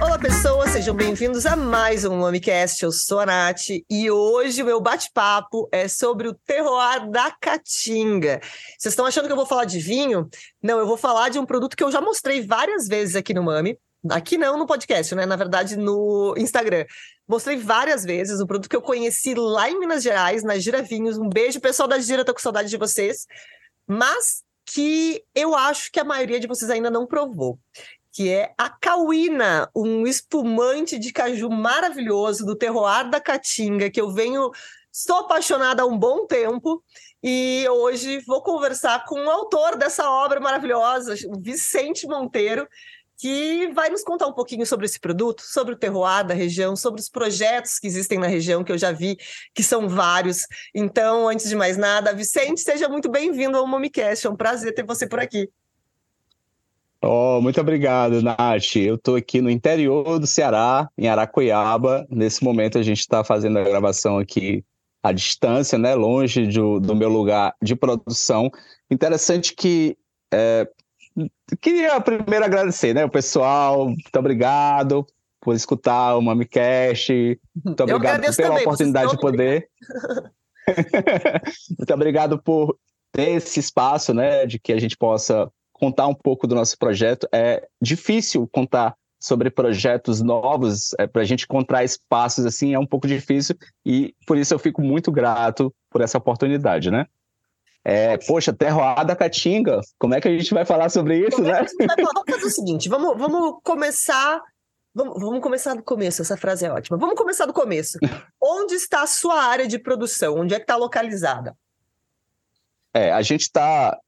Olá, pessoas, sejam bem-vindos a mais um MamiCast. Eu sou a Nath e hoje o meu bate-papo é sobre o terroir da Caatinga. Vocês estão achando que eu vou falar de vinho? Não, eu vou falar de um produto que eu já mostrei várias vezes aqui no Mami. Aqui não no podcast, né? Na verdade, no Instagram. Mostrei várias vezes um produto que eu conheci lá em Minas Gerais, na Gira Vinhos. Um beijo, pessoal da Gira, tô com saudade de vocês. Mas que eu acho que a maioria de vocês ainda não provou que é a Cauína, um espumante de caju maravilhoso do terroir da Caatinga, que eu venho, estou apaixonada há um bom tempo, e hoje vou conversar com o autor dessa obra maravilhosa, Vicente Monteiro, que vai nos contar um pouquinho sobre esse produto, sobre o terroir da região, sobre os projetos que existem na região, que eu já vi, que são vários. Então, antes de mais nada, Vicente, seja muito bem-vindo ao Momicast, é um prazer ter você por aqui. Oh, muito obrigado, Nath. Eu estou aqui no interior do Ceará, em Aracuiaba. Nesse momento a gente está fazendo a gravação aqui à distância, né, longe do, do meu lugar de produção. Interessante que é, queria primeiro agradecer, né, o pessoal. Muito obrigado por escutar o MamiCast. Muito obrigado pela também, oportunidade de poder. muito obrigado por ter esse espaço, né, de que a gente possa contar um pouco do nosso projeto. É difícil contar sobre projetos novos, é, para a gente encontrar espaços assim, é um pouco difícil, e por isso eu fico muito grato por essa oportunidade, né? É, poxa, terroada Caatinga, como é que a gente vai falar sobre isso, né? Vamos fazer o seguinte, vamos, vamos começar Vamos, vamos, começar do começo, essa frase é ótima. Vamos começar do começo. Onde está a sua área de produção? Onde é que está localizada? É, a gente está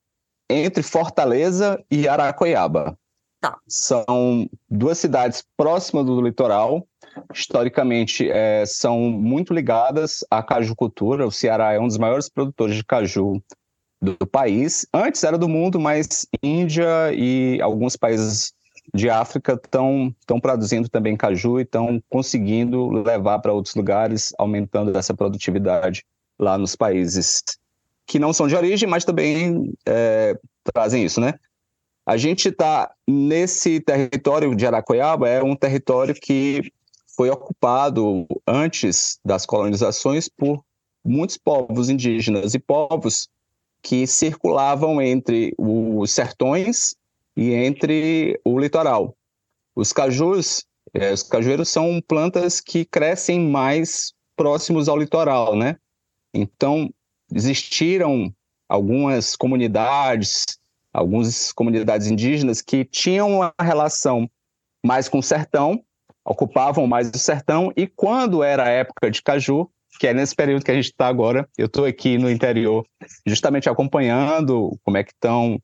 entre Fortaleza e Aracoiaba. Tá. São duas cidades próximas do litoral. Historicamente, é, são muito ligadas à cajucultura. O Ceará é um dos maiores produtores de caju do país. Antes era do mundo, mas Índia e alguns países de África estão produzindo também caju e estão conseguindo levar para outros lugares, aumentando essa produtividade lá nos países que não são de origem, mas também é, trazem isso, né? A gente está nesse território de Aracoiaba, é um território que foi ocupado antes das colonizações por muitos povos indígenas e povos que circulavam entre os sertões e entre o litoral. Os cajus, é, os cajueiros são plantas que crescem mais próximos ao litoral, né? Então, existiram algumas comunidades, algumas comunidades indígenas que tinham uma relação mais com o sertão, ocupavam mais o sertão, e quando era a época de caju, que é nesse período que a gente está agora, eu estou aqui no interior, justamente acompanhando como é que estão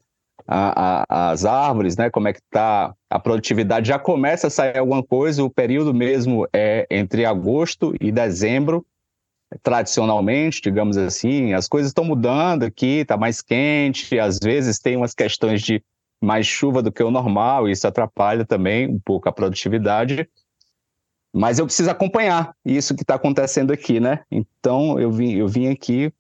as árvores, né? Como é que está a produtividade? Já começa a sair alguma coisa. O período mesmo é entre agosto e dezembro tradicionalmente, digamos assim, as coisas estão mudando aqui, está mais quente, às vezes tem umas questões de mais chuva do que o normal, e isso atrapalha também um pouco a produtividade. Mas eu preciso acompanhar isso que está acontecendo aqui, né? Então eu vim, eu vim aqui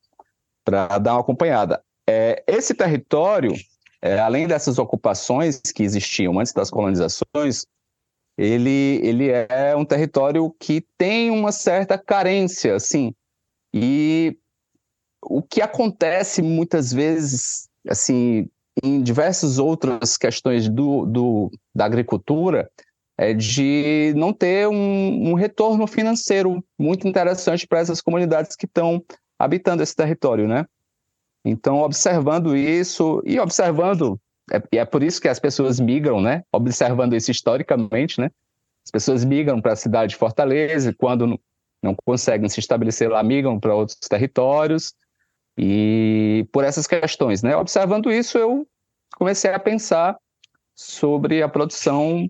para dar uma acompanhada. É, esse território, é, além dessas ocupações que existiam antes das colonizações, ele, ele é um território que tem uma certa carência, assim, e o que acontece muitas vezes, assim, em diversas outras questões do, do da agricultura, é de não ter um, um retorno financeiro muito interessante para essas comunidades que estão habitando esse território, né? Então, observando isso e observando, é, e é por isso que as pessoas migram, né? Observando isso historicamente, né? As pessoas migram para a cidade de Fortaleza, quando não conseguem se estabelecer lá, migram para outros territórios, e por essas questões, né? Observando isso, eu comecei a pensar sobre a produção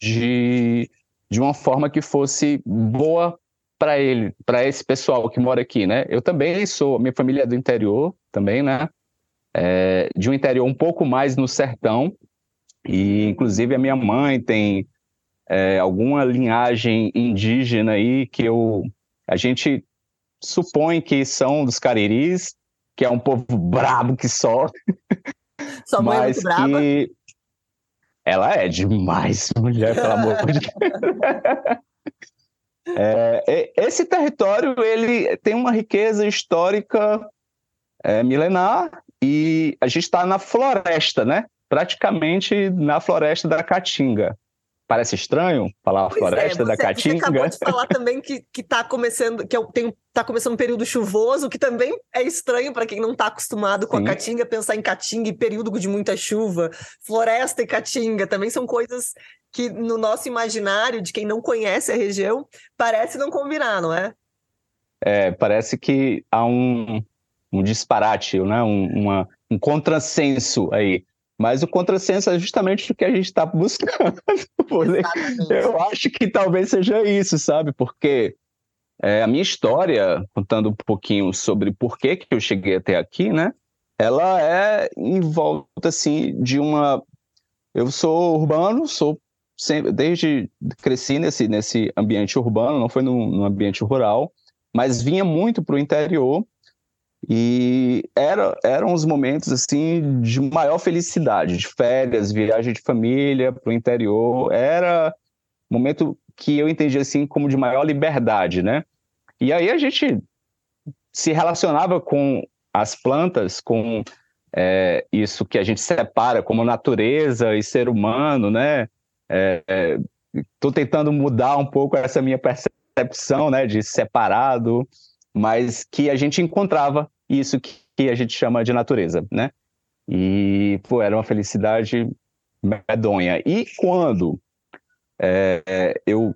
de, de uma forma que fosse boa para ele, para esse pessoal que mora aqui, né? Eu também sou, minha família é do interior também, né? É, de um interior um pouco mais no sertão, e inclusive a minha mãe tem é, alguma linhagem indígena aí que eu, a gente supõe que são dos cariris, que é um povo brabo que só. Sua mãe Mas é muito brava? Que... Ela é demais, mulher, pelo amor de Deus. É, esse território ele tem uma riqueza histórica é, milenar e a gente está na floresta, né? Praticamente na floresta da Caatinga. Parece estranho falar pois floresta é, você, da Caatinga. Você acabou de falar também que está começando, que está começando um período chuvoso, que também é estranho para quem não está acostumado com Sim. a Caatinga, pensar em Caatinga e período de muita chuva. Floresta e Caatinga também são coisas que no nosso imaginário, de quem não conhece a região, parece não combinar, não é? É, parece que há um, um disparate, né? um, uma, um contrassenso aí. Mas o contrassenso é justamente o que a gente está buscando. eu acho que talvez seja isso, sabe? Porque é, a minha história, contando um pouquinho sobre por que, que eu cheguei até aqui, né? Ela é em volta, assim, de uma... Eu sou urbano, sou sempre, desde cresci nesse, nesse ambiente urbano, não foi no, no ambiente rural, mas vinha muito para o interior e era, eram os momentos assim de maior felicidade, de férias, viagem de família para o interior. Era momento que eu entendi assim como de maior liberdade, né? E aí a gente se relacionava com as plantas, com é, isso que a gente separa como natureza e ser humano, né? Estou é, é, tentando mudar um pouco essa minha percepção, né, de separado, mas que a gente encontrava isso que, a gente chama de natureza, né? E, pô, era uma felicidade medonha. E quando é, eu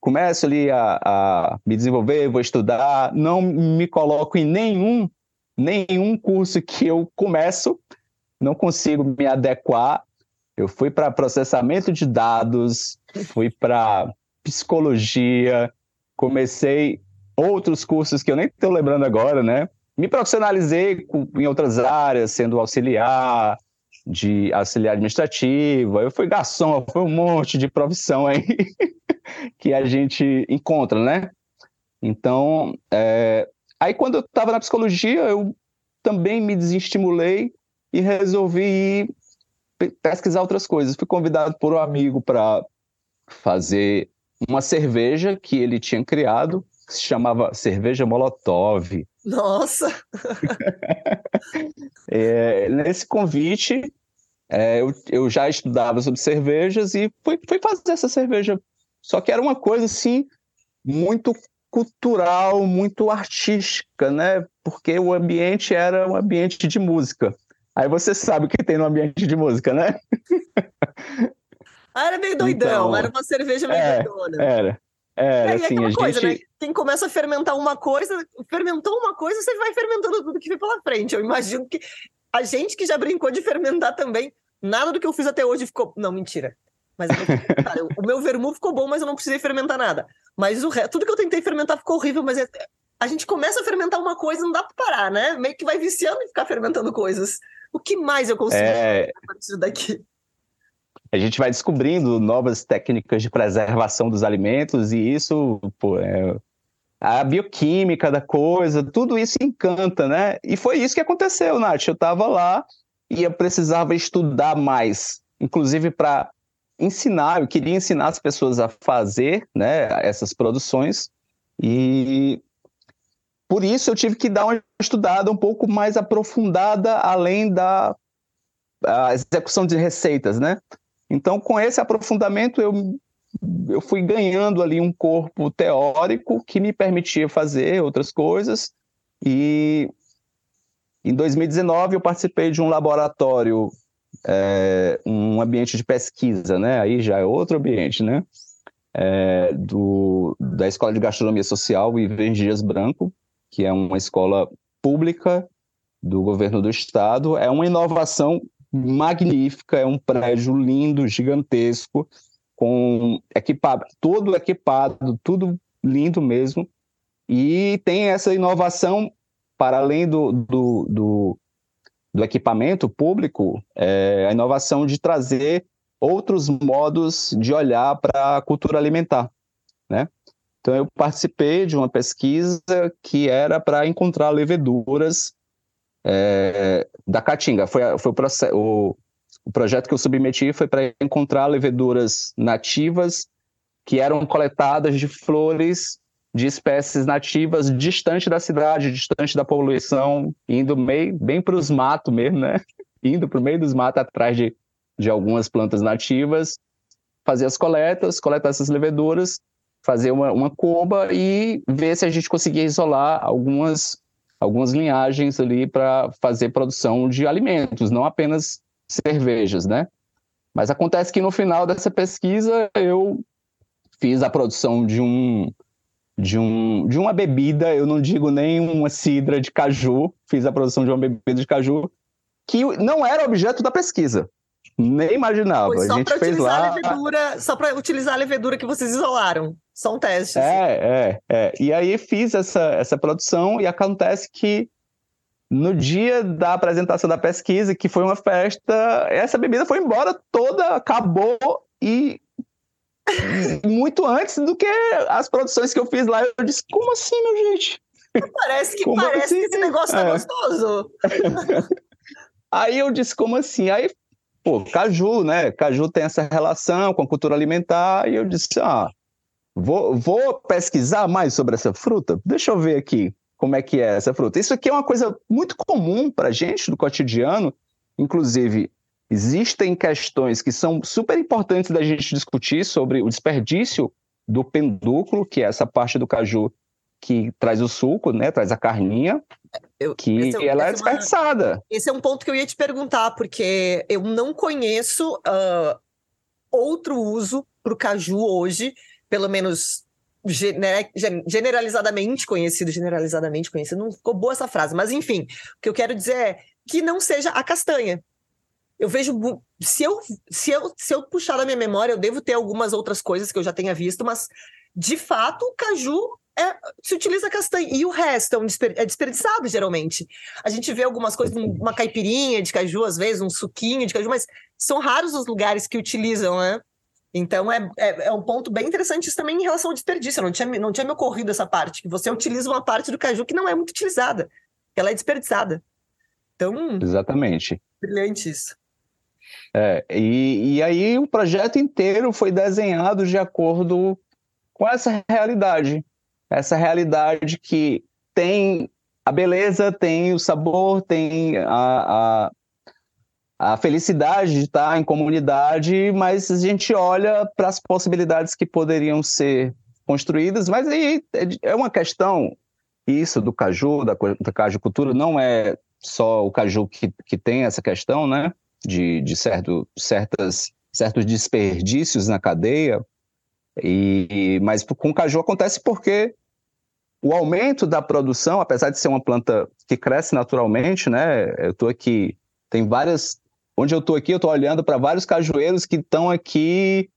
começo ali a, a, me desenvolver, vou estudar, não me coloco em nenhum, nenhum curso que eu começo, não consigo me adequar. Eu fui para processamento de dados, fui para psicologia, comecei outros cursos que eu nem estou lembrando agora, né? Me profissionalizei em outras áreas, sendo auxiliar, de auxiliar administrativo, eu fui garçom, foi um monte de profissão aí que a gente encontra, né? Então, é... aí quando eu estava na psicologia, eu também me desestimulei e resolvi pesquisar outras coisas. Fui convidado por um amigo para fazer uma cerveja que ele tinha criado, que se chamava Cerveja Molotov. Nossa! é, nesse convite, é, eu, eu, já estudava sobre cervejas e fui, fui fazer essa cerveja. Só que era uma coisa assim, muito cultural, muito artística, né? Porque o ambiente era um ambiente de música. Aí você sabe o que tem no ambiente de música, né? Ah, era meio doidão, então, era uma cerveja meio é, doidona. Era. É, é assim, a coisa, gente... né? Quem começa a fermentar uma coisa, fermentou uma coisa, você vai fermentando tudo que vem pela frente. Eu imagino que a gente que já brincou de fermentar também, nada do que eu fiz até hoje ficou. Não, mentira. Mas cara, o meu vermu ficou bom, mas eu não precisei fermentar nada. Mas o resto, tudo que eu tentei fermentar ficou horrível, mas é... a gente começa a fermentar uma coisa, não dá para parar, né? Meio que vai viciando e ficar fermentando coisas. O que mais eu consigo é... a partir daqui? A gente vai descobrindo novas técnicas de preservação dos alimentos e isso, pô, é, a bioquímica da coisa, tudo isso encanta, né? E foi isso que aconteceu, Nath. Eu estava lá e eu precisava estudar mais, inclusive para ensinar, eu queria ensinar as pessoas a fazer né, essas produções e por isso eu tive que dar uma estudada um pouco mais aprofundada além da execução de receitas, né? Então, com esse aprofundamento, eu, eu fui ganhando ali um corpo teórico que me permitia fazer outras coisas. E em 2019, eu participei de um laboratório, é, um ambiente de pesquisa, né? Aí já é outro ambiente, né? É, do, da Escola de Gastronomia Social Ivan Dias Branco, que é uma escola pública do governo do estado. É uma inovação magnífica, é um prédio lindo, gigantesco, com equipado, todo equipado, tudo lindo mesmo. E tem essa inovação, para além do, do, do, do equipamento público, é a inovação de trazer outros modos de olhar para a cultura alimentar, né? Então eu participei de uma pesquisa que era para encontrar leveduras é, da Caatinga. Foi, foi o, o, o projeto que eu submeti foi para encontrar leveduras nativas que eram coletadas de flores de espécies nativas distante da cidade, distante da poluição, indo meio, bem para os matos mesmo, né? Indo para o meio dos matos atrás de, de algumas plantas nativas, fazer as coletas, coletar essas leveduras, fazer uma, uma cuba e ver se a gente conseguia isolar algumas, algumas linhagens ali para fazer produção de alimentos, não apenas cervejas, né? Mas acontece que no final dessa pesquisa eu fiz a produção de um de, um, de uma bebida, eu não digo nem uma cidra de caju, fiz a produção de uma bebida de caju, que não era objeto da pesquisa. Nem imaginava. Foi só a gente fez lá. A levedura, só para utilizar a levedura que vocês isolaram. São testes. É, é, é. E aí fiz essa, essa produção e acontece que no dia da apresentação da pesquisa, que foi uma festa, essa bebida foi embora toda, acabou e muito antes do que as produções que eu fiz lá. Eu disse, como assim, meu gente? Parece que, parece assim? que esse negócio tá é. gostoso. Aí eu disse, como assim? Aí, pô, caju, né? Caju tem essa relação com a cultura alimentar. E eu disse, ah, vou, vou pesquisar mais sobre essa fruta? Deixa eu ver aqui como é que é essa fruta. Isso aqui é uma coisa muito comum para gente no cotidiano. Inclusive, existem questões que são super importantes da gente discutir sobre o desperdício do pendúculo, que é essa parte do caju que traz o suco, né, traz a carninha, eu, que é, ela é desperdiçada. Uma, esse é um ponto que eu ia te perguntar, porque eu não conheço uh, outro uso para o caju hoje, pelo menos generalizadamente conhecido, generalizadamente conhecido, não ficou boa essa frase, mas enfim, o que eu quero dizer é que não seja a castanha. Eu vejo. Se eu, se, eu, se eu puxar da minha memória, eu devo ter algumas outras coisas que eu já tenha visto, mas de fato, o caju é, se utiliza castanha. E o resto é, um desper, é desperdiçado, geralmente. A gente vê algumas coisas, uma caipirinha de caju, às vezes, um suquinho de caju, mas são raros os lugares que utilizam, né? Então é, é, é, um ponto bem interessante isso também em relação ao desperdício. Não tinha, não tinha me ocorrido essa parte, que você utiliza uma parte do caju que não é muito utilizada, que ela é desperdiçada. Então. Exatamente. Brilhante isso. É, e, e aí o projeto inteiro foi desenhado de acordo com essa realidade. Essa realidade que tem a beleza, tem o sabor, tem a, a, a felicidade de estar em comunidade, mas a gente olha para as possibilidades que poderiam ser construídas, mas aí é uma questão, isso do caju, da, da caju cultura, não é só o caju que, que tem essa questão, né? de, de certo, certas, certos desperdícios na cadeia, e, mas com o caju acontece porque o aumento da produção, apesar de ser uma planta que cresce naturalmente, né? Eu estou aqui, tem várias. Onde eu estou aqui, eu estou olhando para vários cajueiros que estão aqui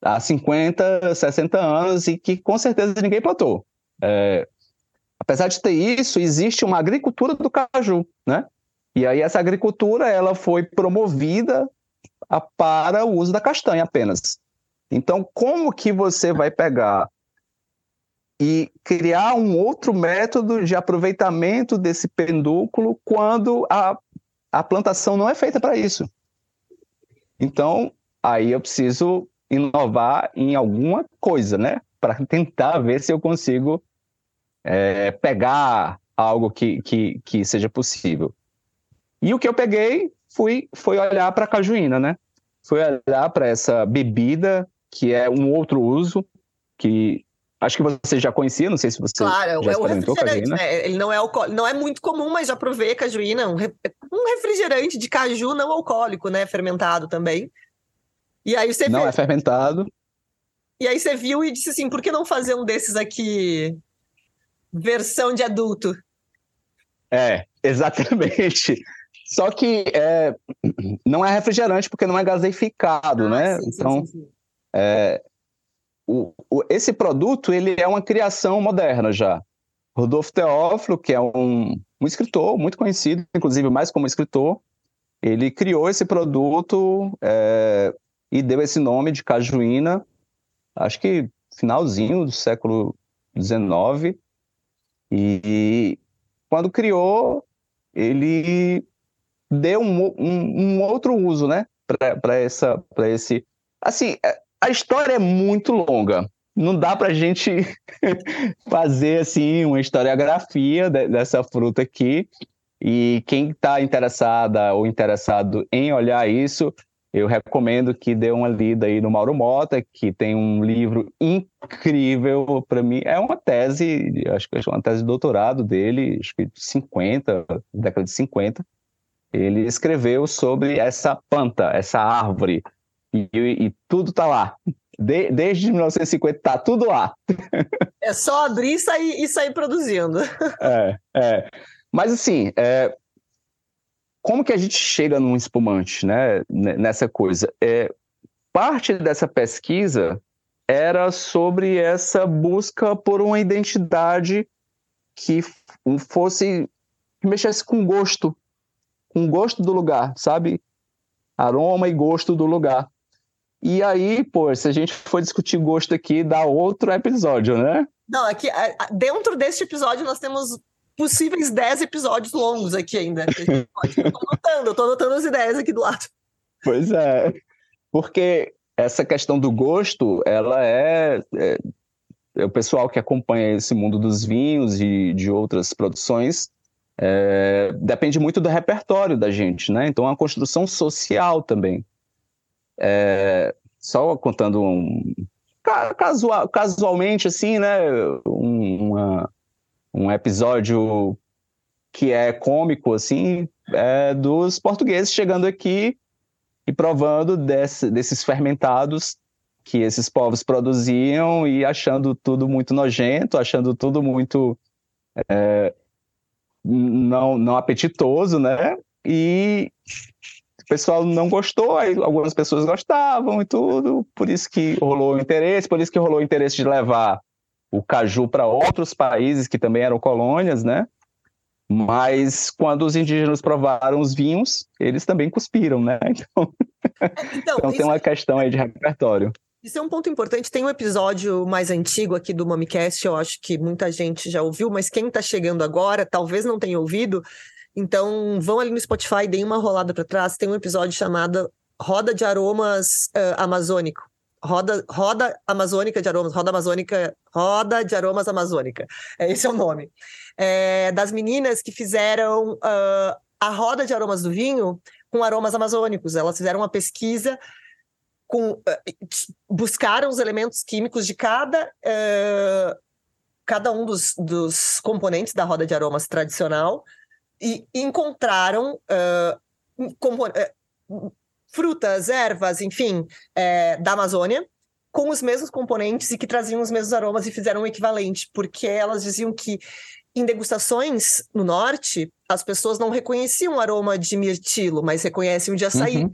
há 50, 60 anos e que com certeza ninguém plantou. É, apesar de ter isso, existe uma agricultura do caju, né? E aí essa agricultura ela foi promovida para o uso da castanha apenas. Então, como que você vai pegar e criar um outro método de aproveitamento desse pendúculo quando a, a plantação não é feita para isso? Então, aí eu preciso inovar em alguma coisa, né? Para tentar ver se eu consigo é, pegar algo que, que, que seja possível. E o que eu peguei fui, foi olhar para a cajuína, né? Foi olhar para essa bebida, que é um outro uso, que acho que você já conhecia, não sei se você claro, já é o refrigerante, né? Ele não é, não é muito comum, mas já provei cajuína, um, re... um refrigerante de caju não alcoólico, né? Fermentado também. E aí você Não é fermentado. E aí você viu e disse assim, por que não fazer um desses aqui versão de adulto? É, exatamente. Só que é, não é refrigerante porque não é gaseificado, ah, né? Sim, então, sim, sim, é, o, o, esse produto ele é uma criação moderna já. Rodolfo Teófilo, que é um, um escritor muito conhecido, inclusive mais como escritor, ele criou esse produto é, e deu esse nome de cajuína, acho que finalzinho do século XIX. E, quando criou, ele deu um, um, um outro uso, né, para essa, para esse, assim, é, a história é muito longa. Não dá para a gente fazer assim uma historiografia de, dessa fruta aqui. E quem está interessada ou interessado em olhar isso, eu recomendo que dê uma lida aí no Mauro Mota, que tem um livro incrível para mim. É uma tese, acho que é uma tese de doutorado dele, acho que 50, década de 50. Ele escreveu sobre essa planta, essa árvore, e, e tudo está lá. De, desde 1950 está tudo lá. É só abrir e sair, e sair produzindo. É, é. Mas assim, é, como que a gente chega num espumante, né, nessa coisa? É, parte dessa pesquisa era sobre essa busca por uma identidade que fosse que mexesse com gosto, com gosto do lugar, sabe? Aroma e gosto do lugar. E aí, pô, se a gente for discutir gosto aqui, dá outro episódio, né? Não, aqui dentro deste episódio nós temos possíveis 10 episódios longos aqui ainda. Eu tô anotando, eu tô anotando as ideias aqui do lado. Pois é. Porque essa questão do gosto, ela é, é, é o pessoal que acompanha esse mundo dos vinhos e de outras produções é, depende muito do repertório da gente, né? Então, é uma construção social também. É, só contando um, casual, casualmente, assim, né? Um, uma, um episódio que é cômico, assim, é dos portugueses chegando aqui e provando desse, desses fermentados que esses povos produziam e achando tudo muito nojento, achando tudo muito é, não, não apetitoso, né? E o pessoal não gostou, aí algumas pessoas gostavam e tudo, por isso que rolou o interesse, por isso que rolou o interesse de levar o caju para outros países que também eram colônias, né? Mas quando os indígenas provaram os vinhos, eles também cuspiram, né? Então, então, então tem uma questão aí de repertório. Isso é um ponto importante. Tem um episódio mais antigo aqui do Momicast, eu acho que muita gente já ouviu, mas quem está chegando agora talvez não tenha ouvido. Então, vão ali no Spotify, deem uma rolada para trás. Tem um episódio chamado Roda de Aromas uh, Amazônico roda, roda amazônica de aromas, roda amazônica, roda de aromas amazônica. É, esse é o nome. É, das meninas que fizeram uh, a roda de aromas do vinho com aromas amazônicos. Elas fizeram uma pesquisa com uh, buscaram os elementos químicos de cada uh, cada um dos, dos componentes da roda de aromas tradicional e encontraram frutas, ervas, enfim, é, da Amazônia, com os mesmos componentes e que traziam os mesmos aromas e fizeram um equivalente, porque elas diziam que em degustações no norte, as pessoas não reconheciam o aroma de mirtilo, mas reconhecem o de açaí. Uhum.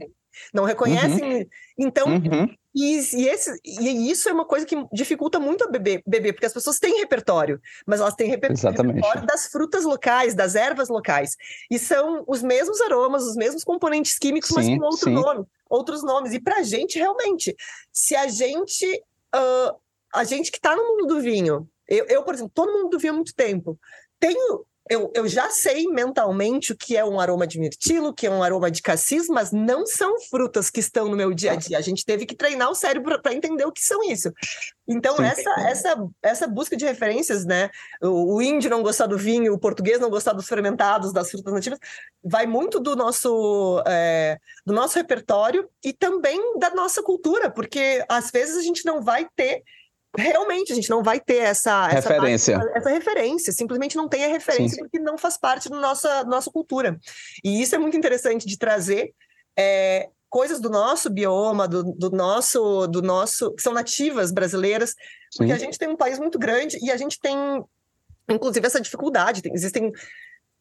Não reconhecem. Uhum. Então, uhum. E, e, esse, e isso é uma coisa que dificulta muito a beber, beber, porque as pessoas têm repertório, mas elas têm reper Exatamente. repertório das frutas locais, das ervas locais. E são os mesmos aromas, os mesmos componentes químicos, sim, mas com outro nome, outros nomes. E para a gente, realmente, se a gente. Uh, a gente que está no mundo do vinho, eu, eu, por exemplo, todo mundo do vinho há muito tempo, tenho eu, eu já sei mentalmente o que é um aroma de mirtilo, o que é um aroma de cassis, mas não são frutas que estão no meu dia a dia. A gente teve que treinar o cérebro para entender o que são isso. Então, essa, essa, essa busca de referências, né? O, o, índio não gostar do vinho, o português não gostar dos fermentados, das frutas nativas, vai muito do nosso, é, do nosso repertório e também da nossa cultura, porque às vezes a gente não vai ter realmente a gente não vai ter essa referência. Essa, essa referência, simplesmente não tem a referência sim, porque não faz parte da nossa, nossa cultura. E isso é muito interessante de trazer é, coisas do nosso bioma, do, do, nosso, do nosso, que são nativas brasileiras, porque sim. a gente tem um país muito grande e a gente tem, inclusive, essa dificuldade. Tem, existem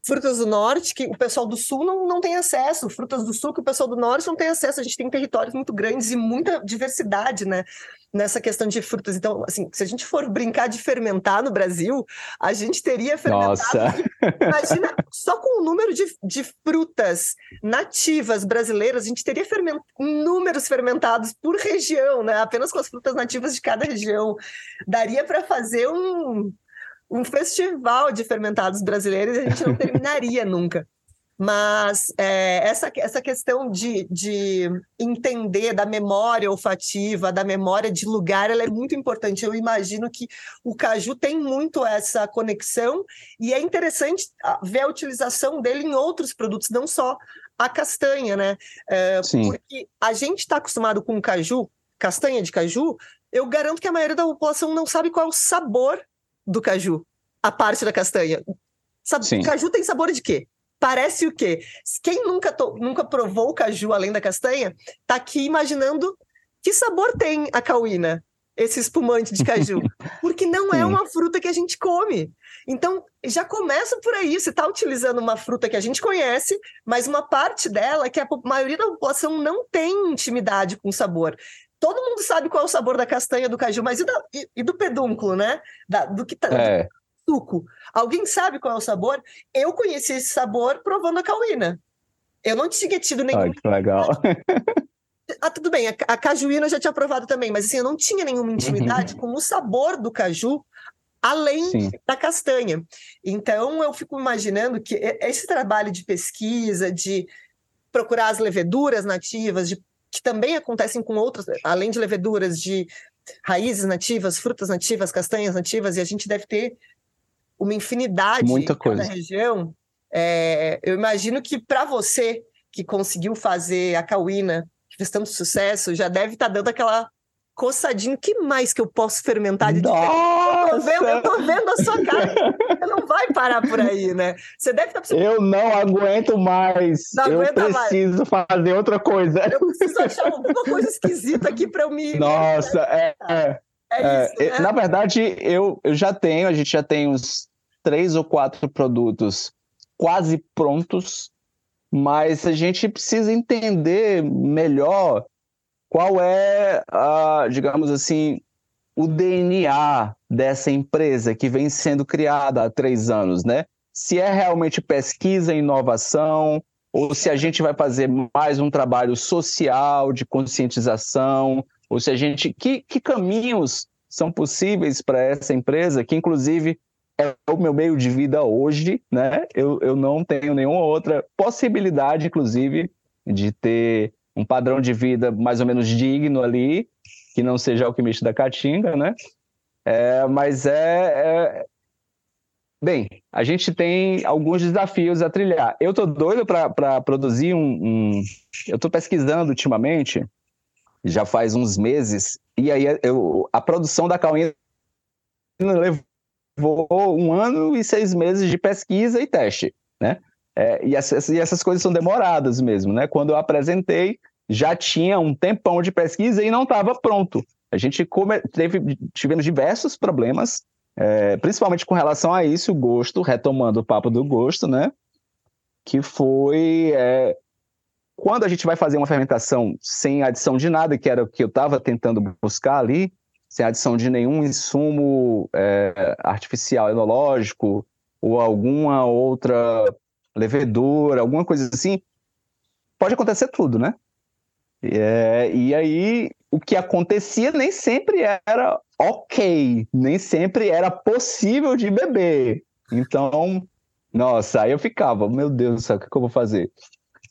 frutas do norte que o pessoal do sul não, não tem acesso, frutas do sul que o pessoal do norte não tem acesso. A gente tem territórios muito grandes e muita diversidade, né? Nessa questão de frutas. Então, assim, se a gente for brincar de fermentar no Brasil, a gente teria fermentado. Nossa! Imagina, só com o número de, de frutas nativas brasileiras, a gente teria ferment, números fermentados por região, né? Apenas com as frutas nativas de cada região. Daria para fazer um um festival de fermentados brasileiros e a gente não terminaria nunca. Mas é, essa, essa questão de, de entender da memória olfativa, da memória de lugar, ela é muito importante. Eu imagino que o caju tem muito essa conexão e é interessante ver a utilização dele em outros produtos, não só a castanha, né? É, porque a gente está acostumado com caju, castanha de caju, eu garanto que a maioria da população não sabe qual é o sabor do caju, a parte da castanha. Sabe, caju tem sabor de quê? Parece o quê? Quem nunca, nunca provou o caju além da castanha, tá aqui imaginando que sabor tem a cauína, esse espumante de caju. Porque não é uma fruta que a gente come. Então, já começa por aí. Você está utilizando uma fruta que a gente conhece, mas uma parte dela que a maioria da população não tem intimidade com o sabor todo mundo sabe qual é o sabor da castanha do caju, mas e, da, e, e do pedúnculo, né? Da, do que tá, é. do suco. Alguém sabe qual é o sabor? Eu conheci esse sabor provando a cauína. Eu não tinha tido nenhum. Ai, que legal. Ah, tudo bem, a, a cajuína eu já tinha provado também, mas assim, eu não tinha nenhuma intimidade uhum. com o sabor do caju além Sim. da castanha. Então, eu fico imaginando que esse trabalho de pesquisa, de procurar as leveduras nativas, de que também acontecem com outras, além de leveduras de raízes nativas, frutas nativas, castanhas nativas, e a gente deve ter uma infinidade Muita coisa. na região. É, eu imagino que para você que conseguiu fazer a cauína, que fez tanto sucesso, já deve estar tá dando aquela coçadinho, que mais que eu posso fermentar de Nossa! Eu tô, vendo, eu tô vendo a sua cara. Você não vai parar por aí, né? Você deve estar precisando... Eu não aguento mais. Não eu preciso mais. fazer outra coisa. Eu preciso achar alguma coisa esquisita aqui para eu me. Nossa, é. é, é, isso, é, né? Na verdade, eu, eu já tenho, a gente já tem uns três ou quatro produtos quase prontos, mas a gente precisa entender melhor qual é, a, digamos assim, o DNA dessa empresa que vem sendo criada há três anos, né? Se é realmente pesquisa e inovação, ou se a gente vai fazer mais um trabalho social de conscientização, ou se a gente. Que, que caminhos são possíveis para essa empresa, que inclusive é o meu meio de vida hoje, né? Eu, eu não tenho nenhuma outra possibilidade, inclusive, de ter um padrão de vida mais ou menos digno ali, que não seja alquimista da Caatinga, né? É, mas é, é, Bem, a gente tem alguns desafios a trilhar. Eu tô doido para produzir um, um... Eu tô pesquisando ultimamente, já faz uns meses, e aí eu, a produção da Cauína levou um ano e seis meses de pesquisa e teste, né? É, e, essas, e essas coisas são demoradas mesmo, né? Quando eu apresentei, já tinha um tempão de pesquisa e não estava pronto. A gente come, teve, tivemos diversos problemas, é, principalmente com relação a isso, o gosto, retomando o papo do gosto, né? Que foi é, quando a gente vai fazer uma fermentação sem adição de nada, que era o que eu estava tentando buscar ali, sem adição de nenhum insumo é, artificial enológico ou alguma outra levedura, alguma coisa assim, pode acontecer tudo, né? É, e aí, o que acontecia nem sempre era ok, nem sempre era possível de beber. Então, nossa, aí eu ficava, meu Deus do céu, o que, que eu vou fazer?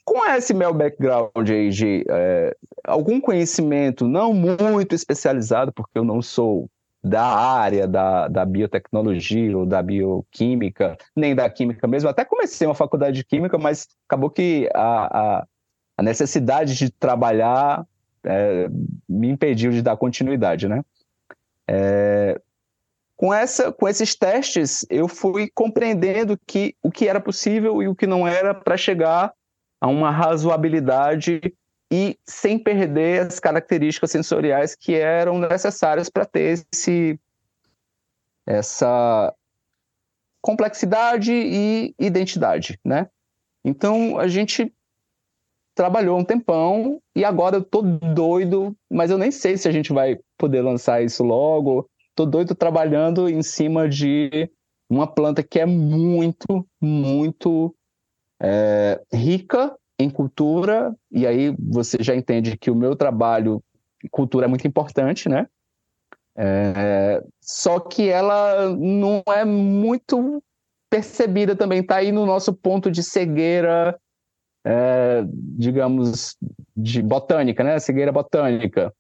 Com esse meu background aí de é, algum conhecimento não muito especializado, porque eu não sou da área da, da biotecnologia ou da bioquímica, nem da química mesmo. Até comecei uma faculdade de química, mas acabou que a, a, a necessidade de trabalhar é, me impediu de dar continuidade, né? É, com, essa, com esses testes, eu fui compreendendo que o que era possível e o que não era para chegar a uma razoabilidade e sem perder as características sensoriais que eram necessárias para ter esse, essa complexidade e identidade, né? Então a gente trabalhou um tempão e agora eu tô doido, mas eu nem sei se a gente vai poder lançar isso logo. Tô doido trabalhando em cima de uma planta que é muito, muito é, rica em cultura, e aí você já entende que o meu trabalho, cultura é muito importante, né? É, só que ela não é muito percebida também, está aí no nosso ponto de cegueira, é, digamos, de botânica, né? Cegueira botânica.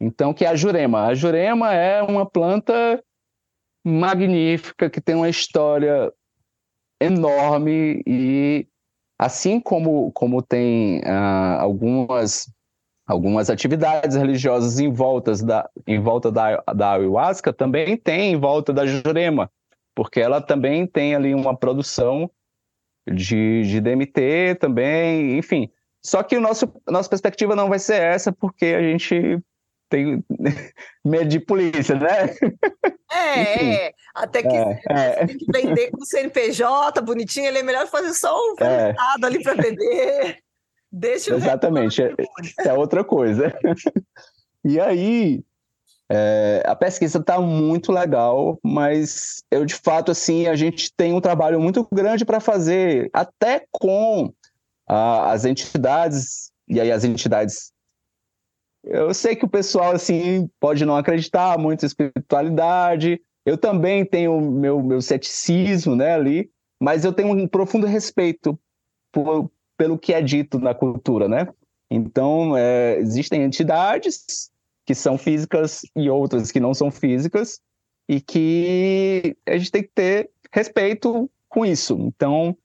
Então, que é a jurema. A jurema é uma planta magnífica que tem uma história enorme e assim como, como tem uh, algumas algumas atividades religiosas em, voltas da, em volta da, da ayahuasca, também tem em volta da jurema, porque ela também tem ali uma produção de, de DMT também, enfim. Só que o nosso, nossa perspectiva não vai ser essa, porque a gente tem medo de polícia, né? É, é. até que é, é. tem que vender com CNPJ bonitinho, ele é melhor fazer só um é. ali para vender. Deixa Exatamente, é, é, outra coisa. e aí, é, a pesquisa está muito legal, mas eu de fato assim a gente tem um trabalho muito grande para fazer, até com a, as entidades e aí as entidades. Eu sei que o pessoal assim pode não acreditar muito em espiritualidade. Eu também tenho meu meu ceticismo, né, ali, mas eu tenho um profundo respeito por, pelo que é dito na cultura, né? Então, é, existem entidades que são físicas e outras que não são físicas e que a gente tem que ter respeito com isso. Então,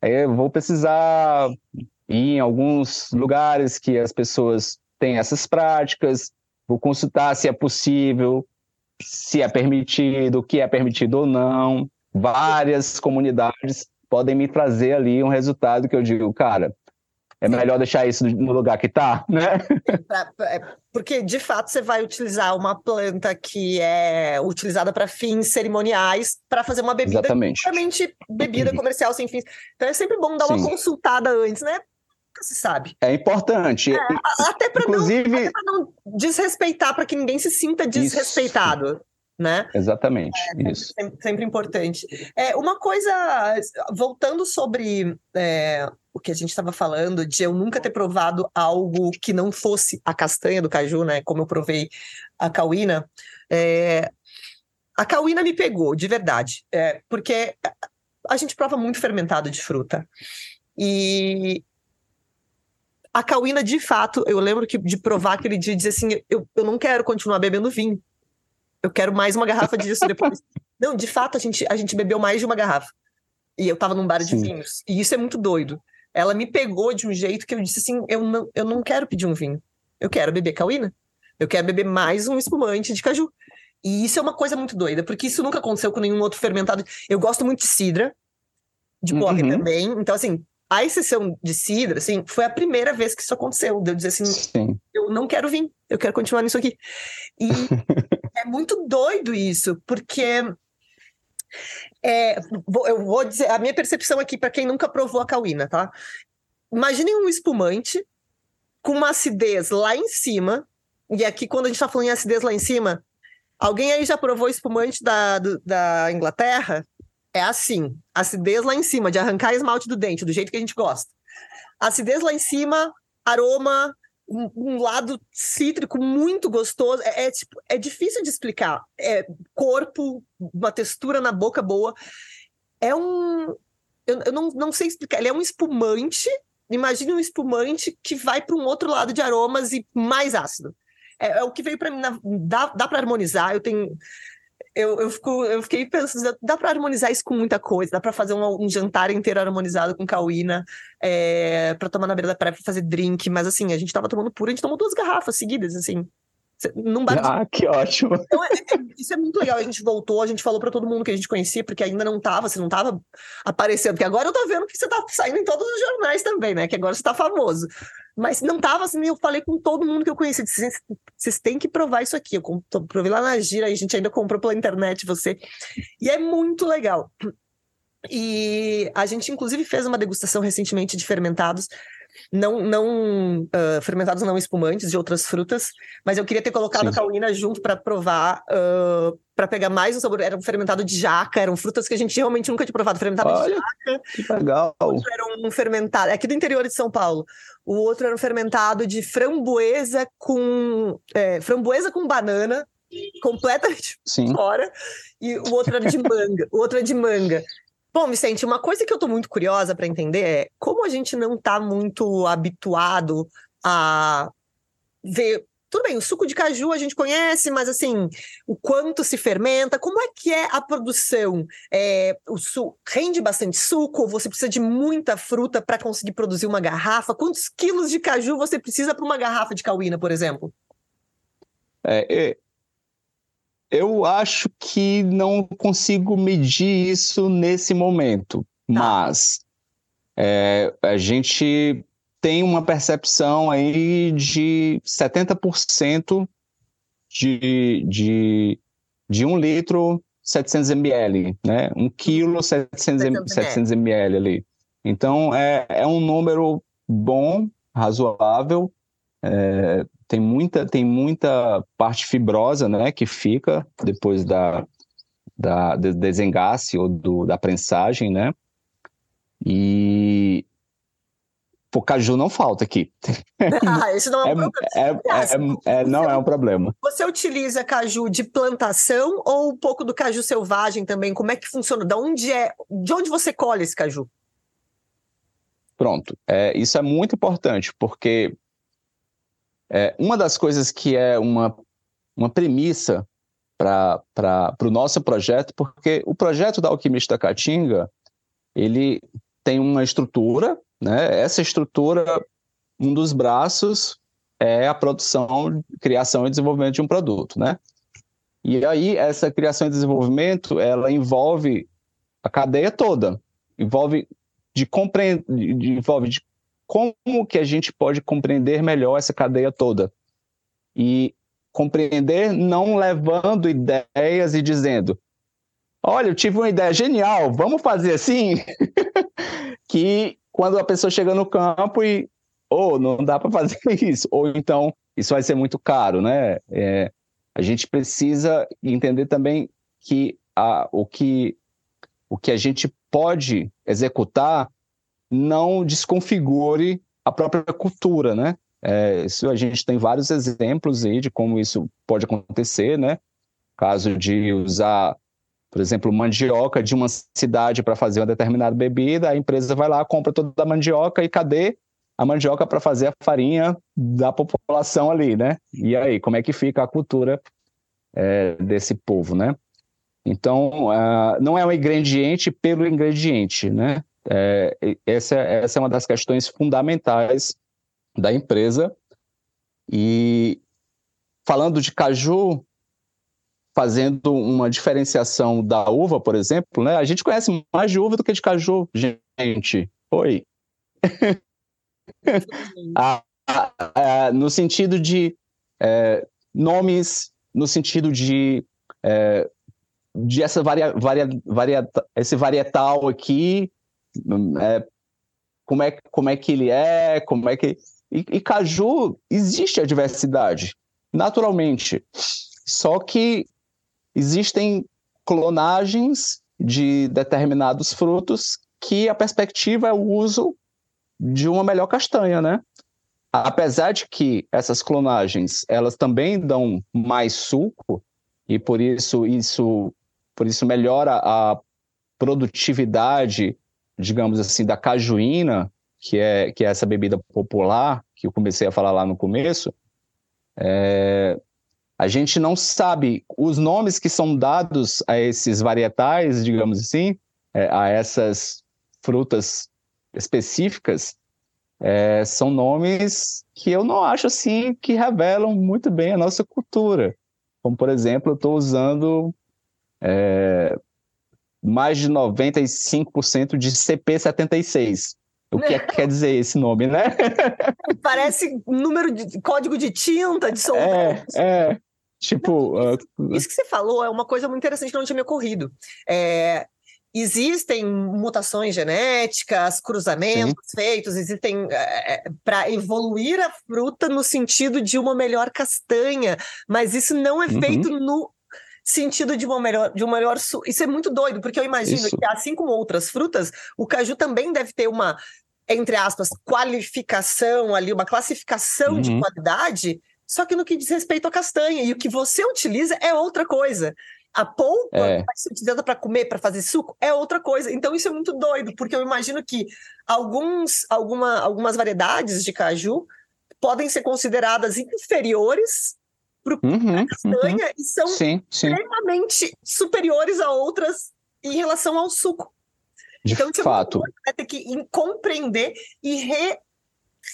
é, vou precisar ir em alguns lugares que as pessoas têm essas práticas, vou consultar se é possível, se é permitido, o que é permitido ou não. Várias comunidades podem me trazer ali um resultado que eu digo, cara, é melhor deixar isso no lugar que está, né? É, porque, de fato, você vai utilizar uma planta que é utilizada para fins cerimoniais para fazer uma bebida Exatamente. bebida comercial sem fins. Então é sempre bom dar Sim. uma consultada antes, né? Nunca se sabe. É importante. É, até para Inclusive... não, não desrespeitar, para que ninguém se sinta desrespeitado. Isso né? Exatamente, é, isso. Sempre, sempre, importante. É, uma coisa, voltando sobre é, o que a gente estava falando, de eu nunca ter provado algo que não fosse a castanha do caju, né? Como eu provei a cauína. É, a cauína me pegou, de verdade, é, porque a gente prova muito fermentado de fruta. E a cauína, de fato, eu lembro que de provar aquele dia e dizer assim: eu, eu não quero continuar bebendo vinho eu quero mais uma garrafa disso depois. não, de fato, a gente, a gente bebeu mais de uma garrafa. E eu tava num bar Sim. de vinhos. E isso é muito doido. Ela me pegou de um jeito que eu disse assim: eu não, eu não quero pedir um vinho. Eu quero beber cauína. Eu quero beber mais um espumante de caju. E isso é uma coisa muito doida, porque isso nunca aconteceu com nenhum outro fermentado. Eu gosto muito de cidra, de porre uhum. também. Então, assim, a exceção de cidra, assim, foi a primeira vez que isso aconteceu. De eu dizer assim, Sim. eu não quero vir, eu quero continuar nisso aqui. E é muito doido isso, porque é, eu vou dizer a minha percepção aqui para quem nunca provou a cauína, tá? Imaginem um espumante com uma acidez lá em cima, e aqui quando a gente está falando em acidez lá em cima, alguém aí já provou espumante da, do, da Inglaterra? É assim, acidez lá em cima, de arrancar esmalte do dente, do jeito que a gente gosta. Acidez lá em cima, aroma um, um, lado cítrico muito gostoso. É, é, tipo, é difícil de explicar. É corpo, uma textura na boca boa. É um. Eu, eu não, não sei explicar. Ele é um espumante. Imagine um espumante que vai para um outro lado de aromas e mais ácido. É, é o que veio para mim. Na, dá dá para harmonizar. Eu tenho eu, eu, fico, eu fiquei pensando, dá para harmonizar isso com muita coisa, dá para fazer um, um, jantar inteiro harmonizado com cauína, é, para tomar na beira da praia, pra fazer drink, mas assim, a gente tava tomando puro, a gente tomou duas garrafas seguidas, assim. Num bar Ah, que ótimo. Então, é, é, isso é muito legal. A gente voltou, a gente falou para todo mundo que a gente conhecia, porque ainda não tava, você não tava aparecendo. Porque agora eu tô vendo que você tá saindo em todos os jornais também, né? Que agora você tá famoso. Mas não tava assim, eu falei com todo mundo que eu conheci. Vocês, vocês têm que provar isso aqui. Eu provei lá na gira, a gente ainda comprou pela internet você. E é muito legal. E a gente, inclusive, fez uma degustação recentemente de fermentados não, não uh, fermentados não espumantes de outras frutas, mas eu queria ter colocado Sim. a cauína junto para provar, uh, para pegar mais um sabor. Era um fermentado de jaca, eram frutas que a gente realmente nunca tinha provado. Fermentado Olha, de jaca. Que legal. O outro era um fermentado, é aqui do interior de São Paulo. O outro era um fermentado de framboesa com é, framboesa com banana, completamente Sim. fora. E o outro era de manga. o outro é de manga. Bom, Vicente, uma coisa que eu estou muito curiosa para entender é como a gente não está muito habituado a ver. Tudo bem, o suco de caju a gente conhece, mas assim, o quanto se fermenta, como é que é a produção? É, o su rende bastante suco? Você precisa de muita fruta para conseguir produzir uma garrafa? Quantos quilos de caju você precisa para uma garrafa de cauína, por exemplo? É, é, eu acho que não consigo medir isso nesse momento, tá. mas é, a gente tem uma percepção aí de 70% de, de, de um litro 700 ml, né? Um quilo 700, 700 ml ali. Então, é, é um número bom, razoável, é, tem muita, tem muita parte fibrosa, né, que fica depois da, da do desengasse ou do, da prensagem, né? E o caju não falta aqui. Ah, isso não é um é, problema. É, é, é, não é um problema. Você utiliza caju de plantação ou um pouco do caju selvagem também? Como é que funciona? De onde é? De onde você colhe esse caju? Pronto. É, isso é muito importante, porque é, uma das coisas que é uma, uma premissa para o nosso projeto, porque o projeto da Alquimista Caatinga, ele tem uma estrutura, né? essa estrutura, um dos braços é a produção, criação e desenvolvimento de um produto, né? E aí, essa criação e desenvolvimento, ela envolve a cadeia toda, envolve de compreender, envolve de como que a gente pode compreender melhor essa cadeia toda? E compreender não levando ideias e dizendo, olha, eu tive uma ideia genial, vamos fazer assim? que quando a pessoa chega no campo e, ou oh, não dá para fazer isso, ou então isso vai ser muito caro, né? É, a gente precisa entender também que a, o que o que a gente pode executar não desconfigure a própria cultura, né? É, isso a gente tem vários exemplos aí de como isso pode acontecer, né? Caso de usar, por exemplo, mandioca de uma cidade para fazer uma determinada bebida, a empresa vai lá, compra toda a mandioca e cadê a mandioca para fazer a farinha da população ali, né? E aí, como é que fica a cultura é, desse povo, né? Então, uh, não é um ingrediente pelo ingrediente, né? É, essa, essa é uma das questões fundamentais da empresa. E falando de caju, fazendo uma diferenciação da uva, por exemplo, né? A gente conhece mais de uva do que de caju, gente. Oi. ah, ah, no sentido de é, nomes, no sentido de, é, de essa varia, varia, varia, esse varietal aqui é, como, é, como é que ele é, como é que. E, e caju, existe a diversidade, naturalmente. Só que existem clonagens de determinados frutos que a perspectiva é o uso de uma melhor castanha, né? Apesar de que essas clonagens elas também dão mais suco e por isso isso por isso melhora a produtividade digamos assim, da cajuína, que é, que é essa bebida popular, que eu comecei a falar lá no começo, é, a gente não sabe os nomes que são dados a esses varietais, digamos assim, é, a essas frutas específicas, é, são nomes que eu não acho assim que revelam muito bem a nossa cultura. Como, por exemplo, eu estou usando é, mais de 95% de CP76. O que é, quer dizer esse nome, né? Parece número de código de tinta, de solvente. É, é. Tipo. Isso, uh... isso, que você falou é uma coisa muito interessante que não tinha me ocorrido. É, existem mutações genéticas, cruzamentos Sim. feitos, existem é, é para evoluir a fruta no sentido de uma melhor castanha, mas isso não é uhum. feito no sentido de uma melhor, de um melhor. Isso é muito doido, porque eu imagino Isso. que, assim como outras frutas, o caju também deve ter uma, entre aspas, qualificação ali, uma classificação uhum. de qualidade, só que no que diz respeito à castanha. E o que você utiliza é outra coisa. A polpa é. vai ser utilizada para comer, para fazer suco, é outra coisa. Então isso é muito doido, porque eu imagino que alguns, alguma, algumas variedades de caju podem ser consideradas inferiores para o uhum, castanha uhum. e são sim, sim. extremamente superiores a outras em relação ao suco. De então, fato. Você vai ter que compreender e re,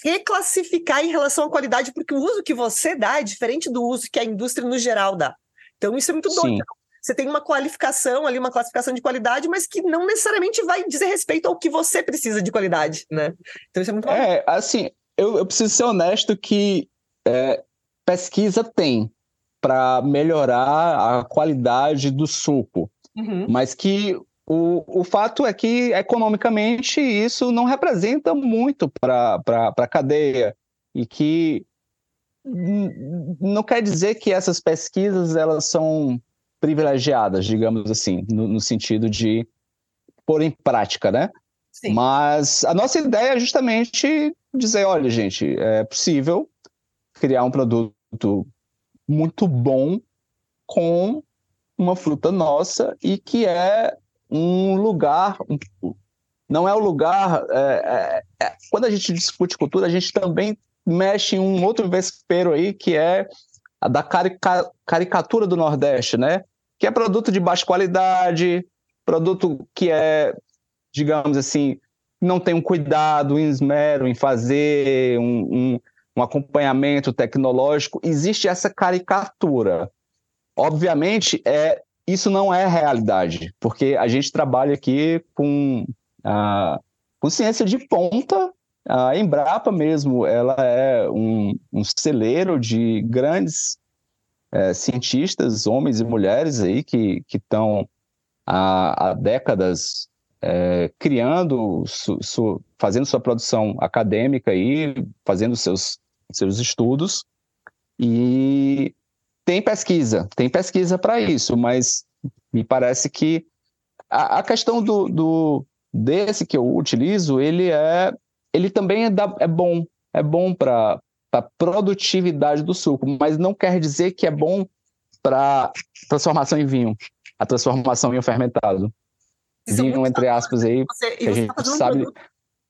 reclassificar em relação à qualidade, porque o uso que você dá é diferente do uso que a indústria no geral dá. Então, isso é muito doido. Você tem uma qualificação ali, uma classificação de qualidade, mas que não necessariamente vai dizer respeito ao que você precisa de qualidade, né? Então, isso é muito É, assim, eu, eu preciso ser honesto que é, pesquisa tem para melhorar a qualidade do suco, uhum. mas que o, o fato é que, economicamente, isso não representa muito para a cadeia e que não quer dizer que essas pesquisas elas são privilegiadas, digamos assim, no, no sentido de pôr em prática, né? Sim. Mas a nossa ideia é justamente dizer, olha, gente, é possível criar um produto muito bom com uma fruta nossa e que é um lugar. Não é o lugar. É, é, é, quando a gente discute cultura, a gente também mexe em um outro vespeiro aí, que é a da carica, caricatura do Nordeste, né? Que é produto de baixa qualidade, produto que é, digamos assim, não tem um cuidado, um esmero em fazer um, um, um acompanhamento tecnológico. Existe essa caricatura. Obviamente, é isso não é realidade, porque a gente trabalha aqui com, a, com ciência de ponta. A Embrapa mesmo, ela é um, um celeiro de grandes é, cientistas, homens e mulheres aí que estão há, há, décadas é, criando, su, su, fazendo sua produção acadêmica e fazendo seus, seus estudos. E tem pesquisa, tem pesquisa para isso, mas me parece que a, a questão do, do, desse que eu utilizo, ele é ele também é, da, é bom, é bom para a produtividade do suco, mas não quer dizer que é bom para transformação em vinho, a transformação em um fermentado. Isso vinho, entre aspas, aí, você, que a gente tá sabe...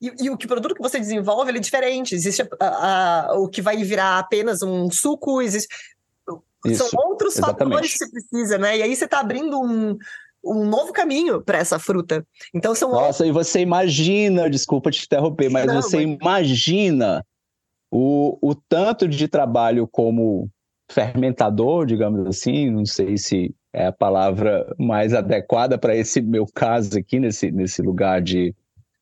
E, e, o que produto que você desenvolve é diferente. Existe a, a, o que vai virar apenas um suco, existe isso, São outros exatamente. fatores que você precisa, né? E aí você está abrindo um, um novo caminho para essa fruta. Então são Nossa, e você imagina, desculpa te interromper, mas Não, você mas... imagina o, o tanto de trabalho como fermentador, digamos assim, não sei se é a palavra mais adequada para esse meu caso aqui, nesse, nesse lugar de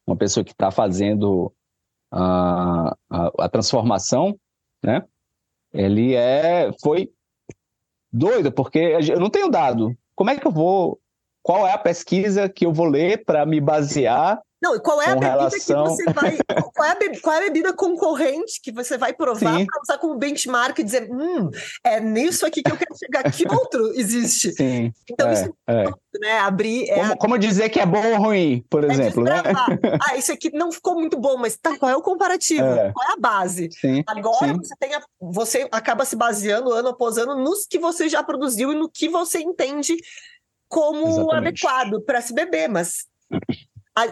uma pessoa que está fazendo a, a, a, transformação, né? Ele é, foi doido, porque eu não tenho dado. Como é que eu vou. Qual é a pesquisa que eu vou ler para me basear não, qual é a bebida relação... que você vai. Qual é a, bebida, qual é a bebida concorrente que você vai provar para usar como benchmark e dizer, hum, é nisso aqui que eu quero chegar, que outro existe? Sim. Então, é, isso é, é. né? Abrir. É como, como, dizer que é bom ou ruim, por é exemplo, né? ah, isso aqui não ficou muito bom, mas tá, qual é o comparativo? É. Qual é a base? Sim, Agora sim. Você, tem a, você acaba se baseando ano após ano nos que você já produziu e no que você entende como Exatamente. adequado para se beber, mas